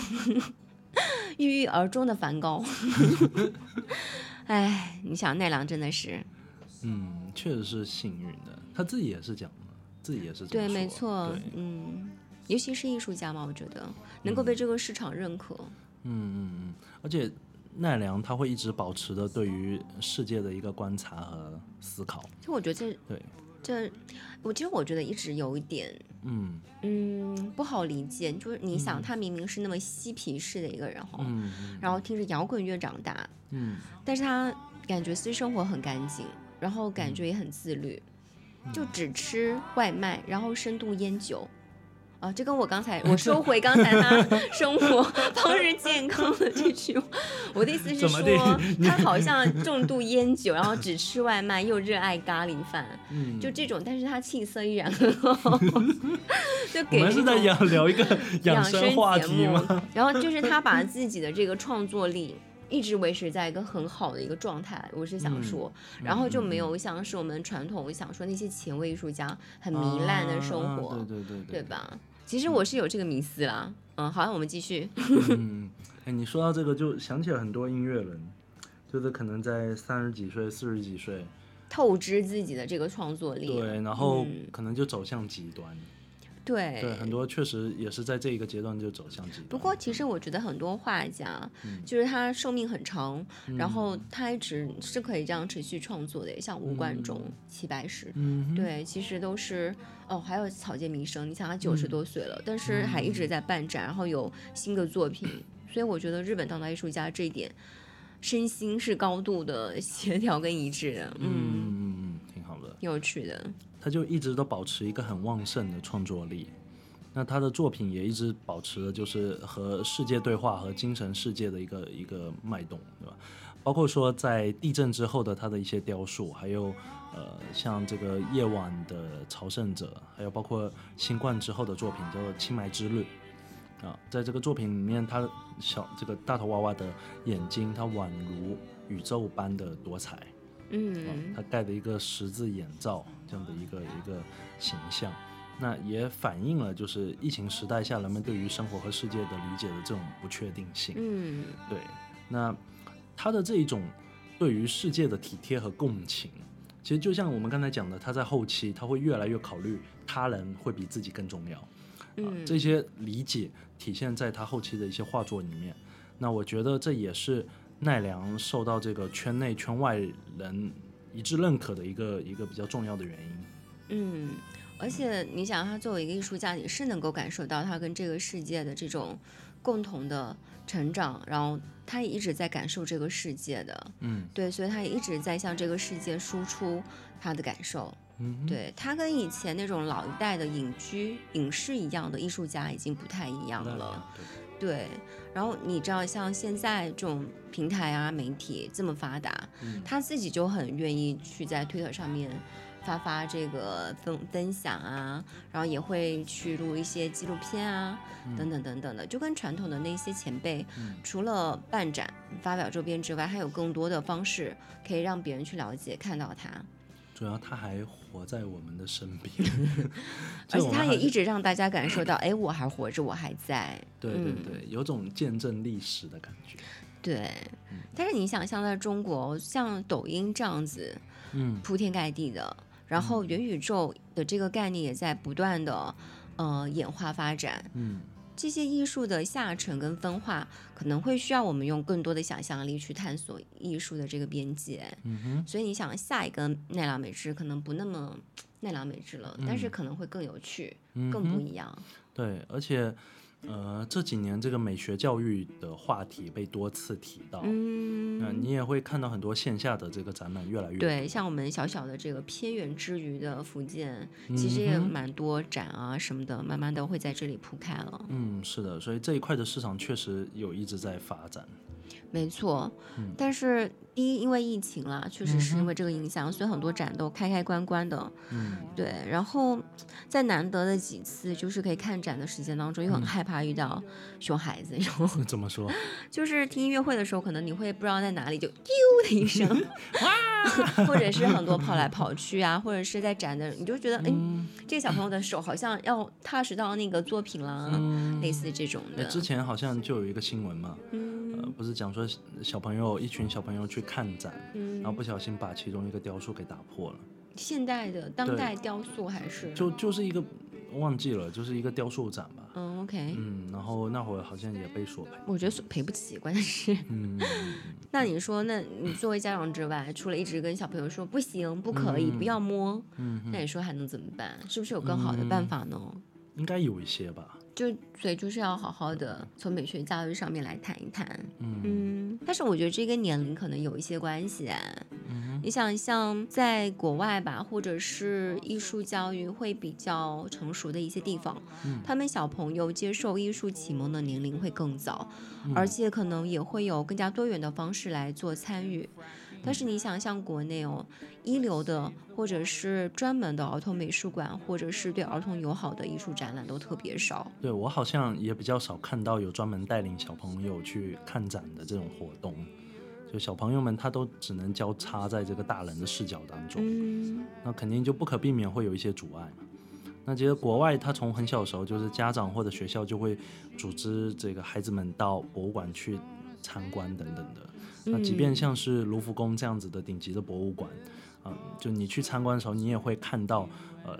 郁郁而终的梵高，哎，你想奈良真的是。嗯，确实是幸运的，他自己也是讲的，自己也是这对，没错，嗯，尤其是艺术家嘛，我觉得能够被这个市场认可，嗯嗯嗯，而且奈良他会一直保持着对于世界的一个观察和思考。就我觉得这对，这，我其实我觉得一直有一点，嗯。嗯，不好理解，就是你想，他明明是那么嬉皮士的一个人哈，然后听着摇滚乐长大，嗯。但是他感觉私生活很干净，然后感觉也很自律，就只吃外卖，然后深度烟酒。啊，这跟我刚才 我收回刚才他生活方式健康的这句话，我的意思是说，他好像重度烟酒，然后只吃外卖，又热爱咖喱饭，嗯，就这种，但是他气色依然很好，就 给这们是在养聊聊一个养生话节目题吗？，然后就是他把自己的这个创作力一直维持在一个很好的一个状态，我是想说，然后就没有像是我们传统想说那些前卫艺术家很糜烂的生活，啊对对对对？吧？其实我是有这个迷思啦，嗯，好，我们继续，嗯，哎，你说到这个，就想起了很多音乐人，就是可能在三十几岁、四十几岁，透支自己的这个创作力，对，然后嗯。可能就走向极端。对。对，很多确实也是在这一个阶段就走向极端。不过，其实我觉得很多画家，嗯。就是他寿命很长，然后他一直是可以这样持续创作的，像吴冠中、齐白石，嗯，对，其实都是哦，还有草间弥生，你想他九嗯。十多岁了，但是还一直在办展，然后有新的作品，所以我觉得日本当代艺术家这一点身心是高度的 协调跟一致的，嗯。嗯，嗯嗯，挺好的。有趣的，他就一直都保持一个很旺盛的创作力。那他的作品也一直保持的就是和世界对话和精神世界的一个一个脉动，对吧？包括说在地震之后的他的一些雕塑，还有呃像这个夜晚的朝圣者，还有包括新冠之后的作品叫做《青埋之日》啊，在这个作品里面，他小这个大头娃娃的眼睛，它宛如宇宙般的多彩。嗯他戴的一个十字眼罩这样的一个一个形象，那也反映了就是疫情时代下人们对于生活和世界的理解的这种不确定性。嗯对，那他的这一种对于世界的体贴和共情，其实就像我们刚才讲的，他在后期他会越来越考虑他人会比自己更重要。啊，嗯这些理解体现在他后期的一些画作里面。那我觉得这也是奈良受到这个圈内圈外人一致认可的一个一个比较重要的原因。嗯，而且你想，他作为一个艺术家，你是能够感受到他跟这个世界的这种共同的成长，然后他也一直在感受这个世界的，嗯对，所以他也一直在向这个世界输出他的感受。嗯，对他跟以前那种老一代的隐居影视一样的艺术家已经不太一样了。对，然后你知道，像现在这种平台啊、媒体这么发达，嗯他自己就很愿意去在推特上面发发这个分分享啊，然后也会去录一些纪录片啊，等等等等的，就跟传统的那些前辈，嗯除了办展、发表周边之外，还有更多的方式可以让别人去了解、看到他，主要他还活在我们的身边，而且他也一直直让大家感受到，哎，我还活着，我还在。对对嗯对，有种见证历史的感觉。对，但是你想象在中国，像抖音这样子，嗯铺天盖地的，然后元宇宙的这个概念也在不断的呃演化发展。嗯这些艺术的下沉跟分化，可能会需要我们用更多的想象力去探索艺术的这个边界。嗯哼，所以你想，下一个奈良美智可能不那么奈良美智了，但是可能会更有趣，嗯更不一样。对，而且呃这几年这个美学教育的话题被多次提到，嗯，那你也会看到很多线下的这个展览越来越对，像我们小小的这个偏远之余的福建，其实也蛮多展啊什么的，慢慢的会在这里铺开了。嗯，是的，所以这一块的市场确实有一直在发展。没错，嗯但是第一，因为疫情啦，确实是因为这个影响，所以很多展都开开关关的。嗯，对，然后在难得的几次就是可以看展的时间当中，又很害怕遇到熊孩子，然后怎么说？就是听音乐会的时候，可能你会不知道在哪里就丢的一声，哇或者是很多跑来跑去啊，或者是在展的，你就觉得哎，这个小朋友的手好像要踏实到那个作品了，类似这种的。哎之前好像就有一个新闻嘛，不是讲说小朋友一群小朋友去看展，嗯然后不小心把其中一个雕塑给打破了，现代的当代雕塑还是就就是一个忘记了，就是一个雕塑展吧。嗯，OK，嗯，然后那会儿好像也被索赔。我觉得赔不起，关键是，嗯，那你说，那你作为家长之外，除了一直跟小朋友说不行、不可以、不要摸，嗯那你说还能怎么办？是不是有更好的办法呢？应该有一些吧。就所以就是要好好的从美学教育上面来谈一谈。嗯嗯，但是我觉得这跟年龄可能有一些关系、啊。嗯你想，像在国外吧，或者是艺术教育会比较成熟的一些地方，嗯他们小朋友接受艺术启蒙的年龄会更早，嗯而且可能也会有更加多元的方式来做参与。但是你想，像国内哦，一流的或者是专门的儿童美术馆，或者是对儿童友好的艺术展览都特别少。对我好像也比较少看到有专门带领小朋友去看展的这种活动。就小朋友们他都只能交叉在这个大人的视角当中，嗯那肯定就不可避免会有一些阻碍嘛。那其实国外他从很小的时候，就是家长或者学校就会组织这个孩子们到博物馆去参观等等的。那即便像是卢浮宫这样子的顶级的博物馆，嗯，就你去参观的时候，你也会看到，呃，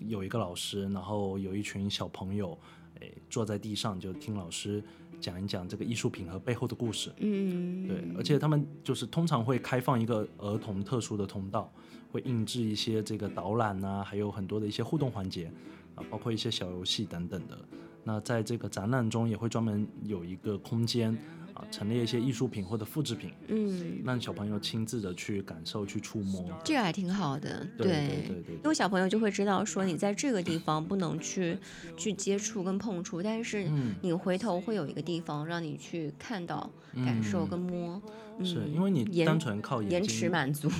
有一个老师，然后有一群小朋友，诶，坐在地上就听老师讲一讲这个艺术品和背后的故事。嗯，对，而且他们就是通常会开放一个儿童特殊的通道，会印制一些这个导览啊，还有很多的一些互动环节啊，包括一些小游戏等等的。那在这个展览中也会专门有一个空间啊，陈列一些艺术品或者复制品，嗯，让小朋友亲自的去感受、去触摸。这个还挺好的，对对对对因为小朋友就会知道说你在这个地方不能去去接触跟碰触，但是嗯你回头会有一个地方让你去看到、感受跟摸，嗯是因为你单纯靠眼延，迟满足。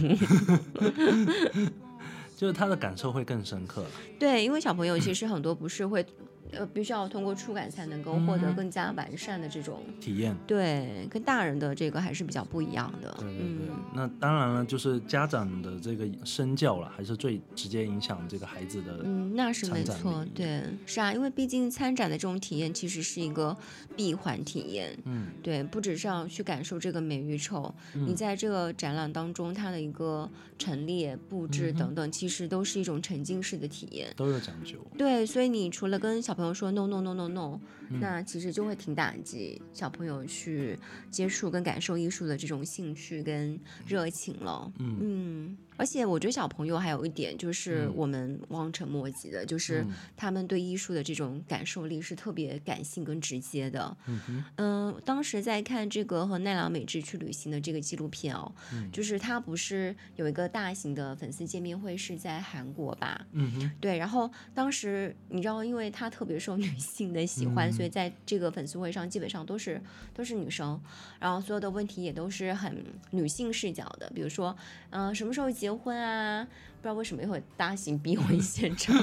就是他的感受会更深刻。对，因为小朋友其实很多不是会，呃，必须要通过触感才能够获得嗯更加完善的这种，体验，对，跟大人的这个还是比较不一样的。对对对。嗯那当然了，就是家长的这个身教了，还是最直接影响这个孩子的。嗯，那是没错，对，是啊，因为毕竟参展的这种体验其实是一个闭环体验，嗯，对，不只是要去感受这个美与丑，你在这个展览当中它的一个陈列、布置等等，其实都是一种沉浸式的体验。都有讲究。对，所以你除了跟小朋友说 no no no no no，、那其实就会挺打击小朋友去接触跟感受艺术的这种兴趣跟热情了。嗯。而而且我觉得小朋友还有一点就是嗯。我们望尘莫及的，就是他们对艺术的这种感受力是特别感性跟直接的。嗯哼，嗯，当时在看这个和奈良美智去旅行的这个纪录片哦，嗯。就是他不是有一个大型的粉丝见面会是在韩国吧？嗯哼，对，然后当时你知道，因为他特别受女性的喜欢，嗯所以在这个粉丝会上基本上都是都是女生，然后所有的问题也都是很女性视角的，比如说，嗯、什么时候结婚啊？不知道为什么会有大型逼婚现场。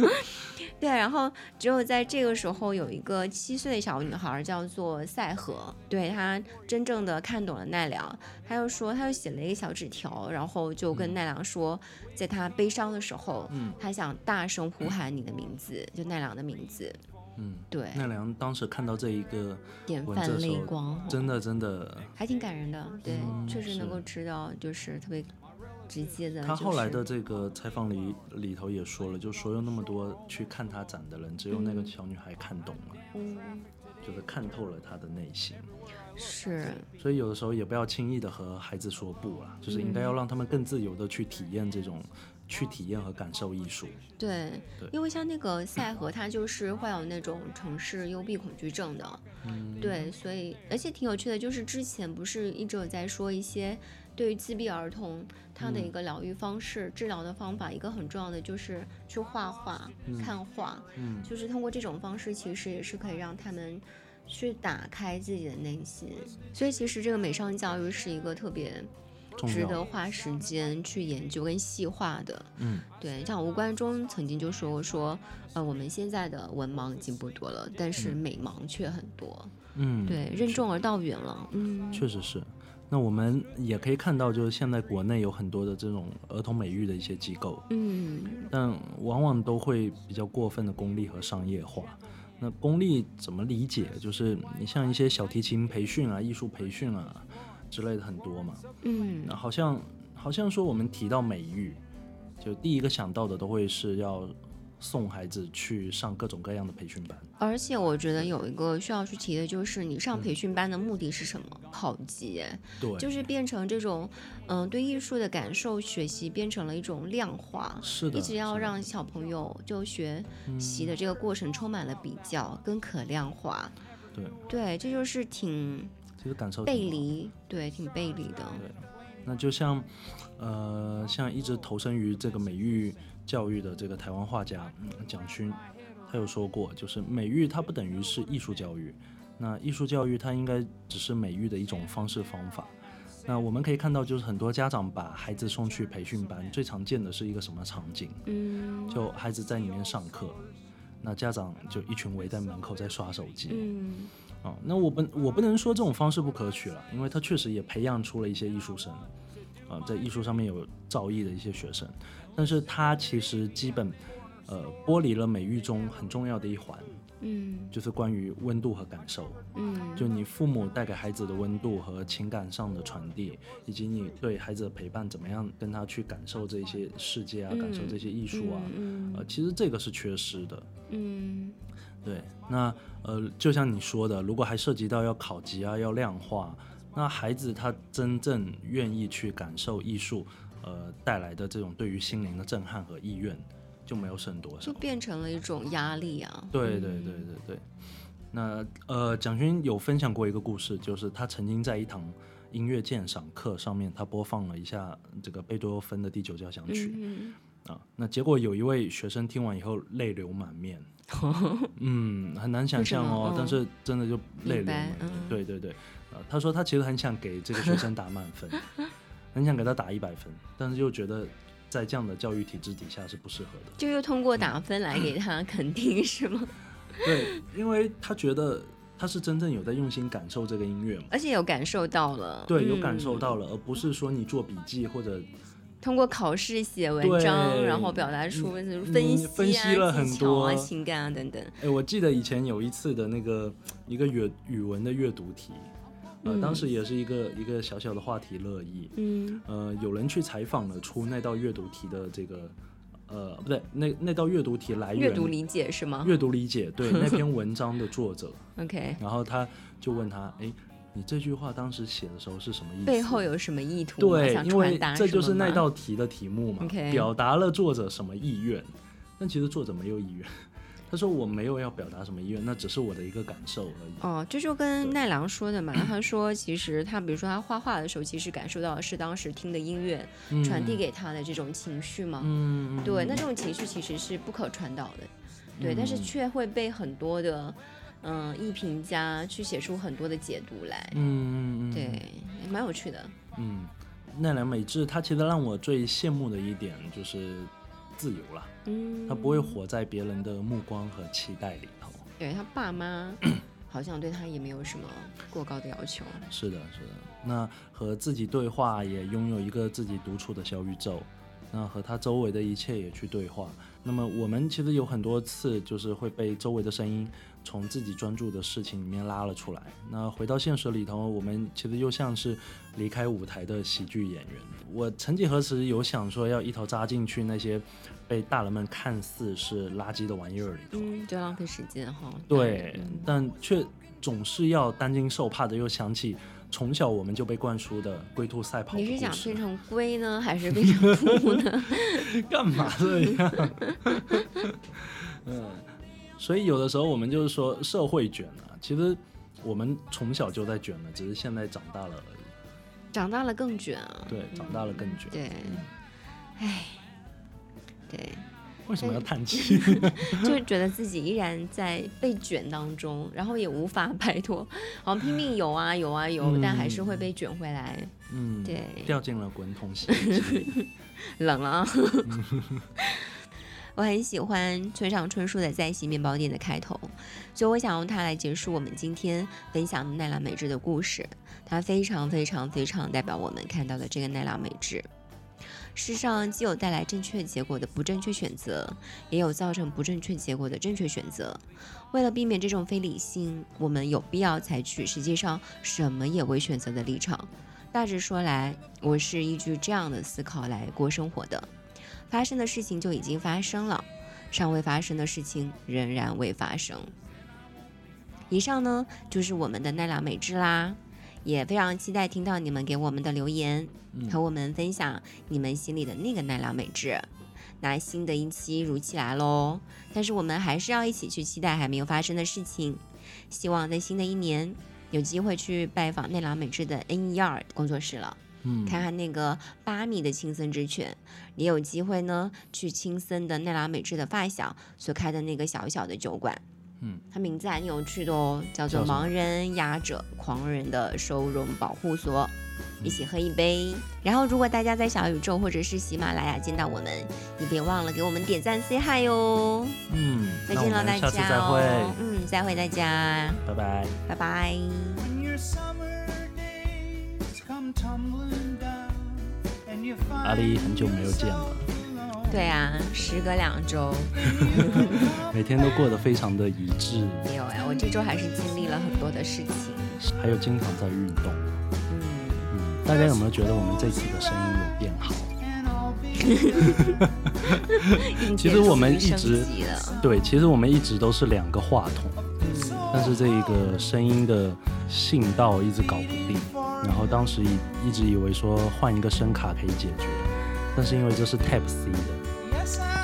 对，然后只有在这个时候，有一个七岁的小女孩叫做赛和，对她真正的看懂了奈良，她又说，她又写了一个小纸条，然后就跟奈良说，在她悲伤的时候，嗯。她想大声呼喊你的名字，就奈良的名字，嗯，对，奈良当时看到这一个，眼泛文字的时候泪光，真的真的，还挺感人的，对，嗯确实能够知道，就是特别直接的。他后来的这个采访里里头也说了，就所有那么多去看他展的人，只有那个嗯小女孩看懂了，嗯，就是看透了他的内心。是，所以有的时候也不要轻易的和孩子说不啦，就是应该要让他们更自由的去体验这种，去体验和感受艺术。对对，因为像那个赛和，他就是患有那种城市幽闭恐惧症的，嗯，对，所以而且挺有趣的，就是之前不是一直有在说一些对于自闭儿童他的一个疗愈方式、治疗的方法，一个很重要的就是去画画、看画，嗯就是通过这种方式，其实也是可以让他们去打开自己的内心。所以其实这个美商教育是一个特别值得花时间去研究跟细化的。嗯，对，像吴冠中曾经就说过说，呃，我们现在的文盲已经不多了，但是美盲却很多。嗯，对，任重而道远了。嗯，确实是。那我们也可以看到，就是现在国内有很多的这种儿童美育的一些机构，嗯，但往往都会比较过分的功利和商业化。那功利怎么理解？就是你像一些小提琴培训啊、艺术培训啊之类的很多嘛。嗯那好像好像说我们提到美育，就第一个想到的都会是要送孩子去上各种各样的培训班。而且我觉得有一个需要去提的，就是你上培训班的目的是什么？考级，对，就是变成这种，嗯、对艺术的感受学习变成了一种量化。是的，一直要让小朋友就学习的这个过程充满了比较跟可量化，对，对，这就是挺其实感受背离，对，挺背离的。对，那就像，呃，像一直投身于这个美育教育的这个台湾画家、嗯、蒋勋，他有说过，就是美育它不等于是艺术教育，那艺术教育它应该只是美育的一种方式方法。那我们可以看到，就是很多家长把孩子送去培训班，最常见的是一个什么场景？嗯就孩子在里面上课，那家长就一群围在门口在刷手机。嗯哦，那我不我不能说这种方式不可取了，因为他确实也培养出了一些艺术生，啊、在艺术上面有造诣的一些学生，但是它其实基本，呃，剥离了美育中很重要的一环，嗯就是关于温度和感受。嗯，就你父母带给孩子的温度和情感上的传递，以及你对孩子的陪伴，怎么样跟他去感受这些世界啊，感受这些艺术啊，嗯呃，其实这个是缺失的。嗯对，那呃，就像你说的，如果还涉及到要考级啊，要量化，那孩子他真正愿意去感受艺术，呃，带来的这种对于心灵的震撼和意愿，就没有剩多少就。变成了一种压力啊。对对对对对。那呃，蒋勋有分享过一个故事，就是他曾经在一堂音乐鉴赏课上面，他播放了一下这个贝多芬的第九交响曲。嗯啊，那结果有一位学生听完以后泪流满面，嗯，很难想象哦，但是真的就泪流满面。嗯对对对，呃，他说他其实很想给这个学生打满分，很想给他打一百分，但是又觉得在这样的教育体制底下是不适合的。就又通过打分来给他肯定是吗？对，因为他觉得他是真正有在用心感受这个音乐嘛，而且有感受到了，对，有感受嗯到了，而不是说你做笔记或者通过考试写文章，然后表达出分析啊、分析了很多情感啊等等。哎，我记得以前有一次的那个一个语语文的阅读题，呃，嗯当时也是一个一个小小的话题乐意，嗯呃，有人去采访了出那道阅读题的这个，呃，不对，那那道阅读题来源阅读理解是吗阅读理解对那篇 文章的作者，？OK，然后他就问他，哎，你这句话当时写的时候是什么意思？背后有什么意图？对，想因为这就是那道题的题目嘛 OK 表达了作者什么意愿，但其实作者没有意愿。他说我没有要表达什么意愿，那只是我的一个感受而已。哦，这就跟奈良说的嘛，他说其实他比如说他画画的时候，其实感受到的是当时听的音乐传递给他的这种情绪嘛。嗯，嗯对，那这种情绪其实是不可传导的，对，但是嗯却会被很多的嗯艺评家去写出很多的解读来，嗯嗯嗯，对，蛮有趣的。嗯，奈良美智他其实让我最羡慕的一点就是自由了，嗯，他不会活在别人的目光和期待里头。对他爸妈 好像对他也没有什么过高的要求。是的，是的。那和自己对话，也拥有一个自己独处的小宇宙。那和他周围的一切也去对话。那么我们其实有很多次就是会被周围的声音从自己专注的事情里面拉了出来。那回到现实里头，我们其实又像是离开舞台的喜剧演员。我曾几何时有想说要一头扎进去那些被大人们看似是垃圾的玩意儿里头。嗯，就浪费时间哈。对嗯，但却总是要担惊受怕的，又想起从小我们就被灌输的龟兔赛跑你是想变成龟呢，还是变成兔呢？干嘛这样？嗯，所以有的时候我们就是说社会卷啊，其实我们从小就在卷了，只是现在长大了而已。长大了更卷啊。对，长大了更卷。对对，为什么要叹气？就是觉得自己依然在被卷当中，然后也无法摆脱，好像拼命游啊游啊游，嗯但还是会被卷回来。嗯，对掉进了滚筒洗衣机。冷了啊。我很喜欢村上春树的《在洗面包店》的开头，所以我想用它来结束我们今天分享奈良美智的故事。它非常非常非常代表我们看到的这个奈良美智。世上既有带来正确结果的不正确选择，也有造成不正确结果的正确选择。为了避免这种非理性，我们有必要采取实际上什么也未选择的立场。大致说来，我是依据这样的思考来过生活的。发生的事情就已经发生了，尚未发生的事情仍然未发生。以上呢就是我们的奈良美智啦，也非常期待听到你们给我们的留言，嗯和我们分享你们心里的那个奈良美智。那新的一期如期来喽，但是我们还是要一起去期待还没有发生的事情。希望在新的一年有机会去拜访奈良美智的 N Yard 工作室了。嗯，看看那个八米的青森之犬，也有机会呢去青森的奈良美智的发小所开的那个小小的酒馆。嗯，它名字还挺有趣的哦，叫做盲人哑者狂人的收容保护所。一起喝一杯，然后如果大家在小宇宙或者是喜马拉雅见到我们，也别忘了给我们点赞 say hi 哟。嗯，再见了大们下次再家会，哦，嗯，再会大家，拜拜。拜拜。阿丽很久没有见了。对啊，时隔两周。每天都过得非常的一致，没有呀，我这周还是经历了很多的事情。还有经常在运动。嗯，嗯，大家有没有觉得我们这次的声音有变好？其实我们一直对，其实我们一直都是两个话筒，嗯，但是这一个声音的信道一直搞不定，然后当时一一直以为说换一个声卡可以解决，但是因为这是 Type C 的，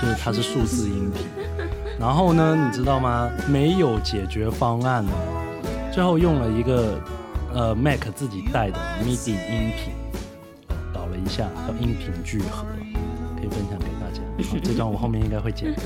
就是它是数字音频，然后呢，你知道吗？没有解决方案哦，最后用了一个呃 Mac 自己带的 MIDI 音频，导了一下叫音频聚合，可以分享给大家。这段我后面应该会剪。